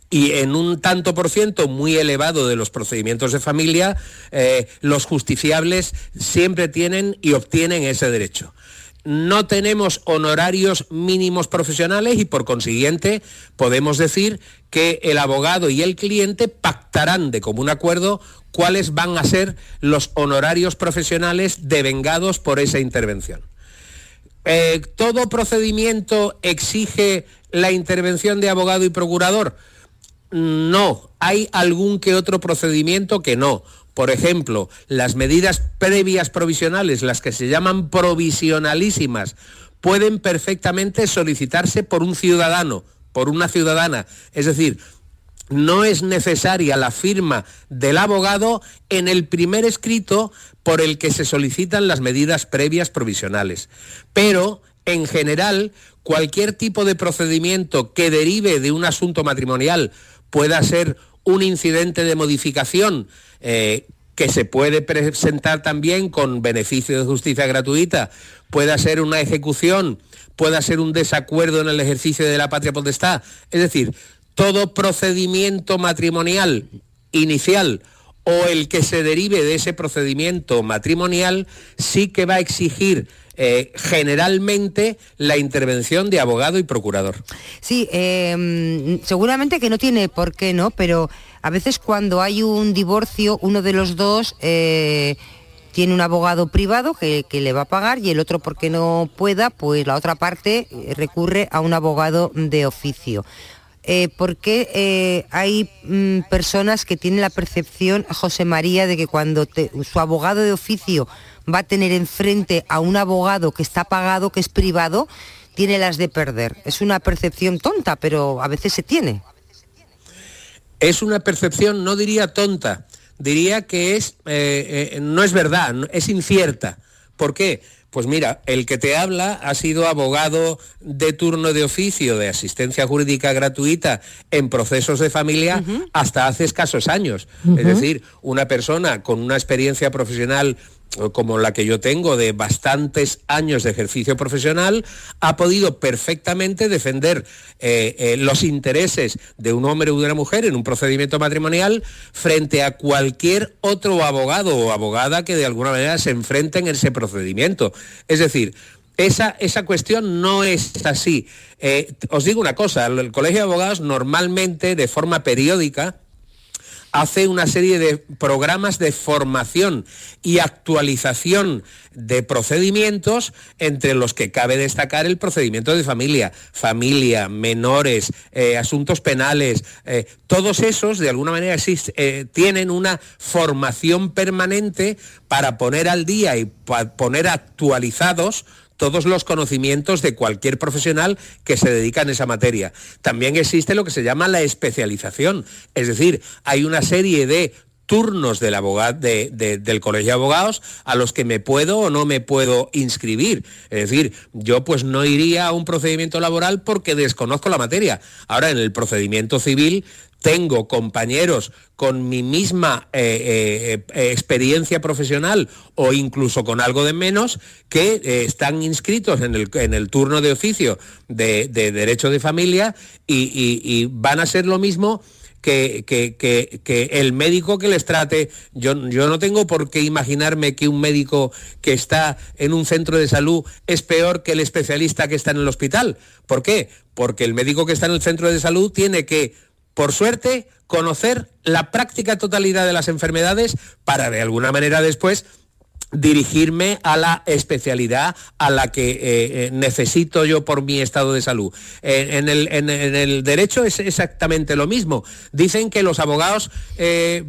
[SPEAKER 10] Y en un tanto por ciento muy elevado de los procedimientos de familia, eh, los justiciables siempre tienen y obtienen ese derecho no tenemos honorarios mínimos profesionales y por consiguiente podemos decir que el abogado y el cliente pactarán de común acuerdo cuáles van a ser los honorarios profesionales devengados por esa intervención. Eh, ¿Todo procedimiento exige la intervención de abogado y procurador? No, hay algún que otro procedimiento que no. Por ejemplo, las medidas previas provisionales, las que se llaman provisionalísimas, pueden perfectamente solicitarse por un ciudadano, por una ciudadana. Es decir, no es necesaria la firma del abogado en el primer escrito por el que se solicitan las medidas previas provisionales. Pero, en general, cualquier tipo de procedimiento que derive de un asunto matrimonial pueda ser un incidente de modificación eh, que se puede presentar también con beneficio de justicia gratuita, pueda ser una ejecución, pueda ser un desacuerdo en el ejercicio de la patria potestad. Es decir, todo procedimiento matrimonial inicial o el que se derive de ese procedimiento matrimonial sí que va a exigir eh, generalmente la intervención de abogado y procurador.
[SPEAKER 9] Sí, em, seguramente que no tiene por qué, ¿no? Pero a veces cuando hay un divorcio, uno de los dos... Eh, tiene un abogado privado que, le va a pagar y el otro porque no pueda, pues la otra parte eh, recurre a un abogado de oficio. porque hay mm, personas que tienen la percepción, José María, de que cuando su abogado de oficio va a tener enfrente a un abogado que está pagado, que es privado, tiene las de perder. Es una percepción tonta, pero a veces se tiene.
[SPEAKER 10] Es una percepción, no diría tonta, diría que es, eh, eh, no es verdad, es incierta. ¿Por qué? Pues mira, el que te habla ha sido abogado de turno de oficio de asistencia jurídica gratuita en procesos de familia hasta hace escasos años. Es decir, una persona con una experiencia profesional como la que yo tengo de bastantes años de ejercicio profesional, ha podido perfectamente defender eh, eh, los intereses de un hombre o de una mujer en un procedimiento matrimonial frente a cualquier otro abogado o abogada que de alguna manera se enfrente en ese procedimiento. Es decir, esa, esa, cuestión no es así. Eh, os digo una cosa, el Colegio de Abogados normalmente, de forma periódica, hace una serie de programas de formación y actualización de procedimientos entre los que cabe destacar el procedimiento de familia, familia, menores, eh, asuntos penales, eh, todos esos de alguna manera eh, tienen una formación permanente para poner al día y poner actualizados todos los conocimientos de cualquier profesional que se dedica en esa materia. También existe lo que se llama la especialización, es decir, hay una serie de turnos del, colegio de abogados a los que me puedo o no me puedo inscribir. Es decir, yo pues no iría a un procedimiento laboral porque desconozco la materia. Ahora, en el procedimiento civil tengo compañeros con mi misma eh, eh, experiencia profesional o incluso con algo de menos que eh, están inscritos en el, turno de oficio de, derecho de familia y, van a ser lo mismo que, el médico que les trate. Yo, yo no tengo por qué imaginarme que un médico que está en un centro de salud es peor que el especialista que está en el hospital. ¿Por qué? Porque el médico que está en el centro de salud tiene que por suerte, conocer la práctica totalidad de las enfermedades para de alguna manera después dirigirme a la especialidad a la que eh, eh, necesito yo por mi estado de salud. en, el, derecho es exactamente lo mismo. Dicen que los abogados eh,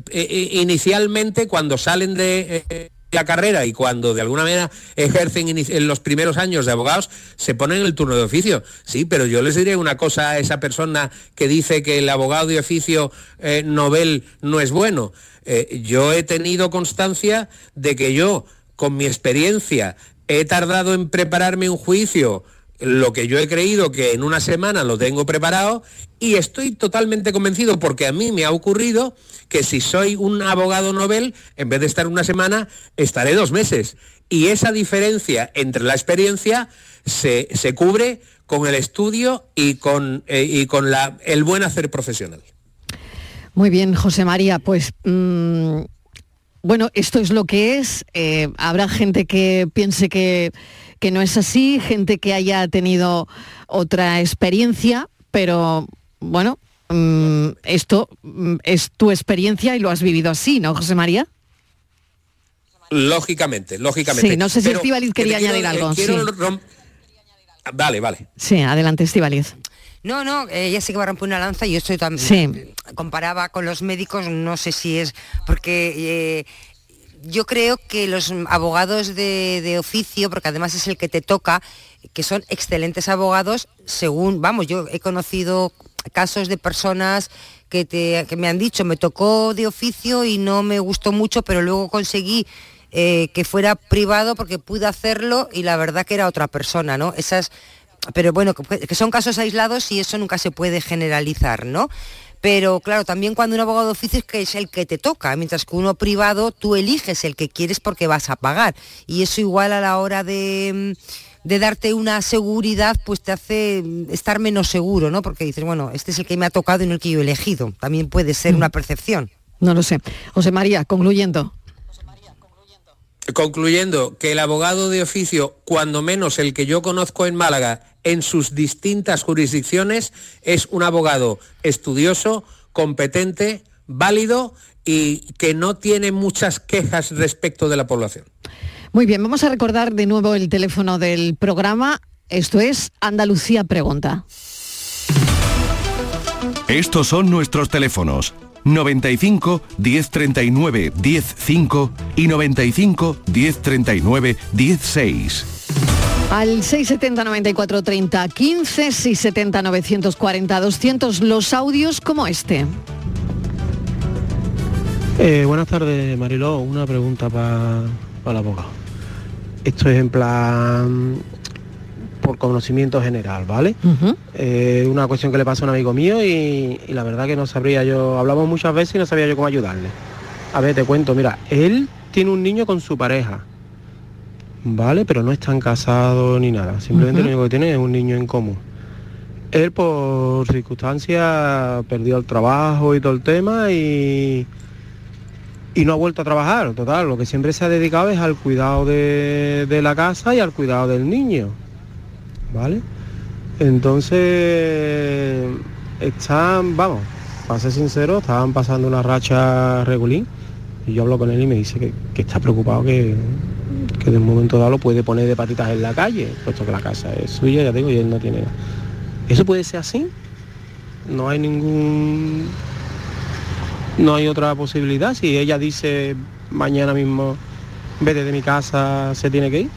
[SPEAKER 10] inicialmente cuando salen de la carrera y cuando de alguna manera ejercen en los primeros años de abogados, se ponen en el turno de oficio. Sí, pero yo les diré una cosa a esa persona que dice que el abogado de oficio eh, novel no es bueno. Eh, yo he tenido constancia de que yo, con mi experiencia, he tardado en prepararme un juicio lo que yo he creído que en una semana lo tengo preparado y estoy totalmente convencido porque a mí me ha ocurrido que si soy un abogado novel, en vez de estar una semana, estaré dos meses. Y esa diferencia entre la experiencia se, cubre con el estudio y con, eh, y con la, el buen hacer profesional.
[SPEAKER 1] Muy bien, José María, pues... Mm, bueno, esto es lo que es. Eh, habrá gente que piense que, que no es así, gente que haya tenido otra experiencia, pero bueno, mm, esto mm, es tu experiencia y lo has vivido así, ¿no, José María?
[SPEAKER 10] Lógicamente, lógicamente.
[SPEAKER 1] Sí, no sé si Estivaliz quería añadir algo.
[SPEAKER 10] Vale, vale.
[SPEAKER 1] Sí, adelante, Estivaliz.
[SPEAKER 9] No, no, ella sí que va a romper una lanza y yo estoy también. Comparaba con los médicos, no sé si es. Porque. Eh, yo creo que los abogados de, oficio, porque además es el que te toca, que son excelentes abogados, según, vamos, yo he conocido casos de personas que, te, que me han dicho, me tocó de oficio y no me gustó mucho, pero luego conseguí eh, que fuera privado porque pude hacerlo y la verdad que era otra persona, ¿no? Esas pero bueno, que, son casos aislados y eso nunca se puede generalizar, ¿no? Pero claro, también cuando un abogado de oficio es que es el que te toca, mientras que uno privado tú eliges el que quieres porque vas a pagar. Y eso igual a la hora de, de darte una seguridad, pues te hace estar menos seguro, ¿no? Porque dices, bueno, este es el que me ha tocado y no el que yo he elegido. También puede ser una percepción.
[SPEAKER 1] No lo sé. José María, concluyendo.
[SPEAKER 10] Concluyendo, que el abogado de oficio, cuando menos el que yo conozco en Málaga, en sus distintas jurisdicciones, es un abogado estudioso, competente, válido y que no tiene muchas quejas respecto de la población.
[SPEAKER 1] Muy bien, vamos a recordar de nuevo el teléfono del programa. Esto es Andalucía Pregunta.
[SPEAKER 2] Estos son nuestros teléfonos 95 1039 105 y 95 1039 16.
[SPEAKER 1] Al 670 94 30 15, 670 940 200 los audios como este.
[SPEAKER 11] Eh, buenas tardes, Mariló. Una pregunta para el abogado. Esto es en plan por conocimiento general, ¿vale? Eh, una cuestión que le pasa a un amigo mío y, la verdad que no sabría yo, hablamos muchas veces y no sabía yo cómo ayudarle. A ver, te cuento, mira, él tiene un niño con su pareja, ¿vale? Pero no están casados ni nada, simplemente lo único que tiene es un niño en común. Él por circunstancias perdió el trabajo y todo el tema y, y no ha vuelto a trabajar, total, lo que siempre se ha dedicado es al cuidado de, de la casa y al cuidado del niño. ¿Vale? Entonces, están, vamos, para ser sincero, estaban pasando una racha regulín y yo hablo con él y me dice que, está preocupado que, que de un momento dado lo puede poner de patitas en la calle, puesto que la casa es suya, ya digo, y él no tiene nada. ¿Eso puede ser así? No hay ningún... No hay otra posibilidad. Si ella dice mañana mismo, vete de mi casa, se tiene que ir.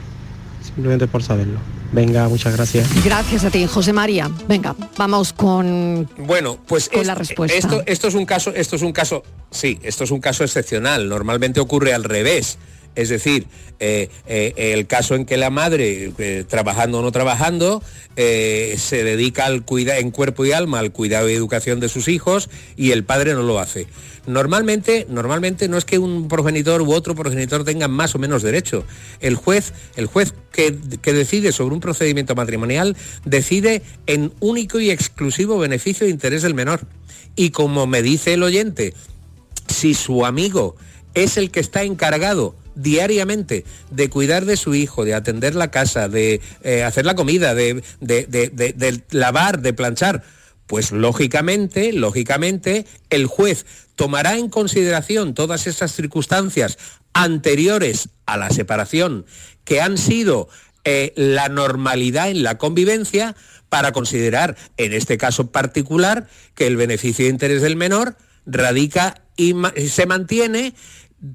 [SPEAKER 11] Simplemente por saberlo. Venga, muchas gracias.
[SPEAKER 1] Gracias a ti, José María. Venga, vamos con
[SPEAKER 10] Bueno, pues
[SPEAKER 1] la respuesta.
[SPEAKER 10] Esto, esto es un caso, esto es un caso, sí, esto es un caso excepcional. Normalmente ocurre al revés. Es decir, eh, eh, el caso en que la madre, eh, trabajando o no trabajando, se dedica al cuida en cuerpo y alma al cuidado y educación de sus hijos y el padre no lo hace. Normalmente, normalmente no es que un progenitor u otro progenitor tengan más o menos derecho. El juez, el juez que, que decide sobre un procedimiento matrimonial decide en único y exclusivo beneficio e interés del menor. Y como me dice el oyente, si su amigo es el que está encargado diariamente de cuidar de su hijo, de atender la casa, de eh, hacer la comida, de, lavar, de planchar, pues lógicamente, lógicamente, el juez tomará en consideración todas esas circunstancias anteriores a la separación que han sido eh, la normalidad en la convivencia para considerar, en este caso particular, que el beneficio de interés del menor radica y se mantiene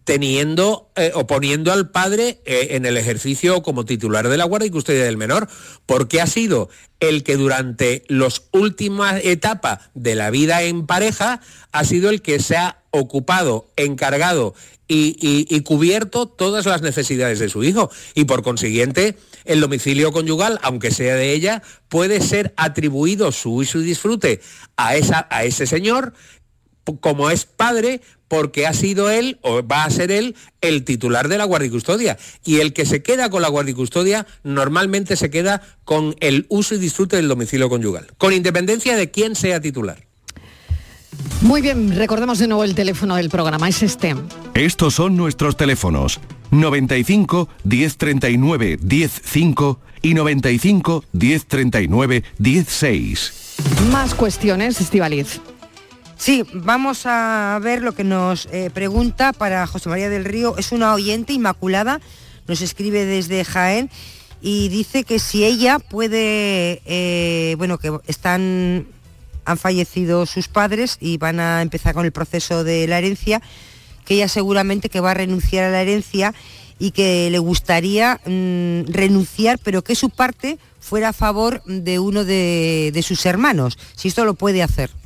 [SPEAKER 10] teniendo eh, o poniendo al padre eh, en el ejercicio como titular de la guardia y custodia del menor, porque ha sido el que durante las últimas etapas de la vida en pareja ha sido el que se ha ocupado, encargado y, cubierto todas las necesidades de su hijo. Y por consiguiente, el domicilio conyugal, aunque sea de ella, puede ser atribuido su y disfrute a, esa, a ese señor como es padre, porque ha sido él o va a ser él el titular de la guardia y custodia. Y el que se queda con la guardia y custodia normalmente se queda con el uso y disfrute del domicilio conyugal, con independencia de quién sea titular.
[SPEAKER 1] Muy bien, recordemos de nuevo el teléfono del programa, es este.
[SPEAKER 2] Estos son nuestros teléfonos 95 1039 105 y 95 1039 16.
[SPEAKER 1] Más cuestiones, Estivaliz.
[SPEAKER 9] Sí, vamos a ver lo que nos eh, pregunta para José María del Río. Es una oyente inmaculada, nos escribe desde Jaén y dice que si ella puede, eh, bueno, que están, han fallecido sus padres y van a empezar con el proceso de la herencia, que ella seguramente que va a renunciar a la herencia y que le gustaría mm, renunciar, pero que su parte fuera a favor de uno de sus hermanos, si esto lo puede hacer.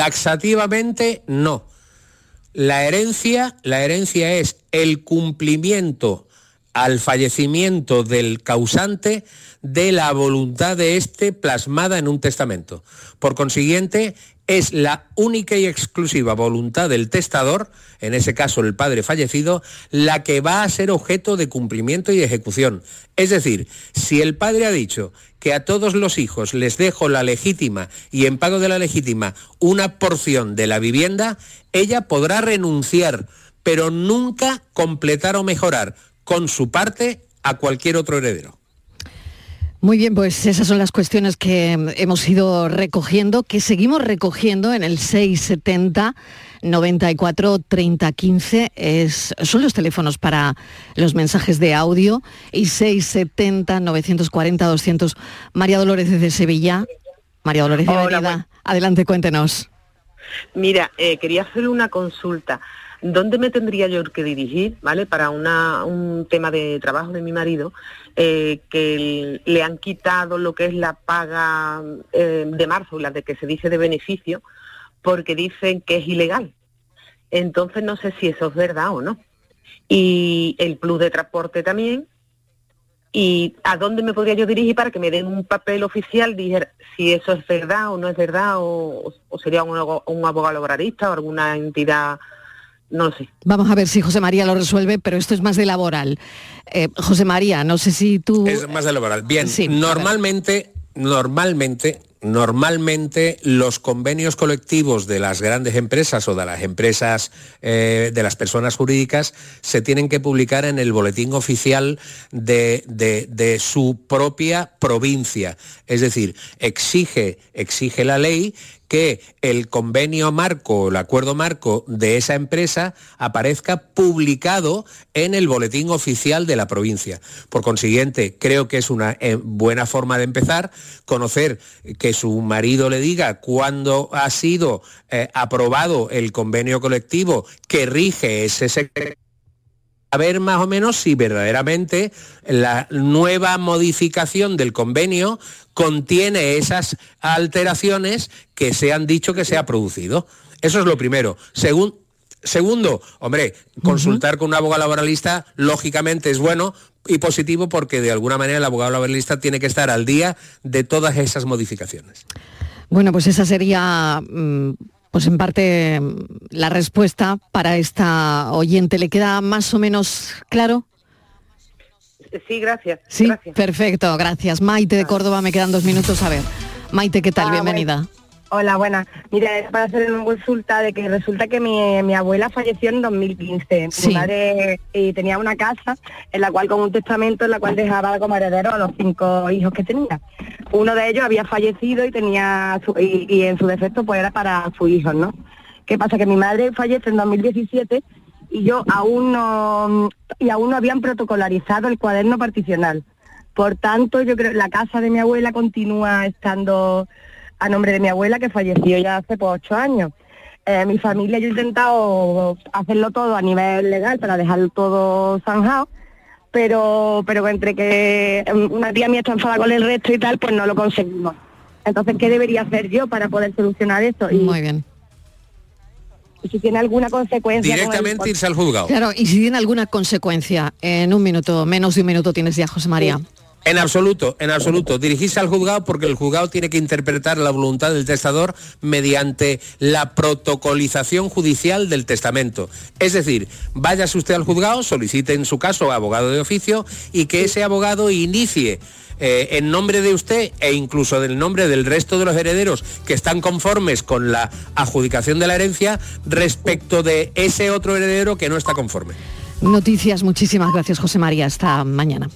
[SPEAKER 10] Taxativamente no. La herencia, la herencia es el cumplimiento al fallecimiento del causante de la voluntad de éste plasmada en un testamento. Por consiguiente, es la única y exclusiva voluntad del testador, en ese caso el padre fallecido, la que va a ser objeto de cumplimiento y ejecución. Es decir, si el padre ha dicho que a todos los hijos les dejo la legítima y en pago de la legítima una porción de la vivienda, ella podrá renunciar, pero nunca completar o mejorar con su parte a cualquier otro heredero.
[SPEAKER 1] Muy bien, pues esas son las cuestiones que hemos ido recogiendo, que seguimos recogiendo en el 670 94 30 15 es, son los teléfonos para los mensajes de audio y 670 940 200 María Dolores desde Sevilla. María Dolores de adelante, cuéntenos.
[SPEAKER 12] Mira, eh, quería hacer una consulta. ¿Dónde me tendría yo que dirigir, ¿vale? Para un tema de trabajo de mi marido, eh, que le han quitado lo que es la paga eh, de marzo, la de que se dice de beneficio, porque dicen que es ilegal. Entonces no sé si eso es verdad o no. Y el plus de transporte también. ¿Y a dónde me podría yo dirigir para que me den un papel oficial, dijera si eso es verdad o no es verdad, o, sería un, un abogado laboralista o alguna entidad no sé.
[SPEAKER 1] Vamos a ver si José María lo resuelve, pero esto es más de laboral. Eh, José María, no sé si tú...
[SPEAKER 10] Es más de laboral. Bien, normalmente, normalmente normalmente los convenios colectivos de las grandes empresas o de las empresas eh, de las personas jurídicas se tienen que publicar en el boletín oficial de, de, su propia provincia. Es decir, exige, exige la ley que el convenio marco, el acuerdo marco de esa empresa aparezca publicado en el boletín oficial de la provincia. Por consiguiente, creo que es una eh, buena forma de empezar, conocer que su marido le diga cuándo ha sido eh, aprobado el convenio colectivo que rige ese secreto a ver más o menos si verdaderamente la nueva modificación del convenio contiene esas alteraciones que se han dicho que se ha producido. Eso es lo primero. segundo, hombre, consultar con un abogado laboralista lógicamente es bueno y positivo porque de alguna manera el abogado laboralista tiene que estar al día de todas esas modificaciones.
[SPEAKER 1] Bueno, pues esa sería... Mm, pues en parte la respuesta para esta oyente. ¿Le queda más o menos claro?
[SPEAKER 12] Sí, gracias.
[SPEAKER 1] Sí, perfecto, gracias. Maite de Córdoba, me quedan dos minutos. A ver, Maite, ¿qué tal? Ah, Bienvenida.
[SPEAKER 13] Hola, buenas. Mira, es para hacer una consulta de que resulta que mi, abuela falleció en 2015. Mi madre y tenía una casa en la cual con un testamento en la cual dejaba como heredero a los cinco hijos que tenía. Uno de ellos había fallecido y tenía y, en su defecto pues era para sus hijos, ¿no? ¿Qué pasa? Que mi madre fallece en 2017 y yo aún no y aún no habían protocolarizado el cuaderno particional. Por tanto, yo creo que la casa de mi abuela continúa estando a nombre de mi abuela que falleció ya hace pues, ocho años. Eh, mi familia yo he intentado hacerlo todo a nivel legal para dejarlo todo zanjado, pero pero entre que una tía mía está enfadada con el resto y tal, pues no lo conseguimos. Entonces, ¿qué debería hacer yo para poder solucionar esto? Y,
[SPEAKER 1] Muy bien.
[SPEAKER 13] y si tiene alguna consecuencia. con el-
[SPEAKER 10] Directamente irse al juzgado.
[SPEAKER 1] Claro, y si tiene alguna consecuencia, en un minuto, menos de un minuto tienes ya, José María.
[SPEAKER 10] En absoluto, en absoluto. Dirigirse al juzgado porque el juzgado tiene que interpretar la voluntad del testador mediante la protocolización judicial del testamento. Es decir, váyase usted al juzgado, solicite en su caso abogado de oficio y que ese abogado inicie eh, en nombre de usted e incluso del nombre del resto de los herederos que están conformes con la adjudicación de la herencia respecto de ese otro heredero que no está conforme.
[SPEAKER 1] Noticias, muchísimas gracias, José María. Hasta mañana.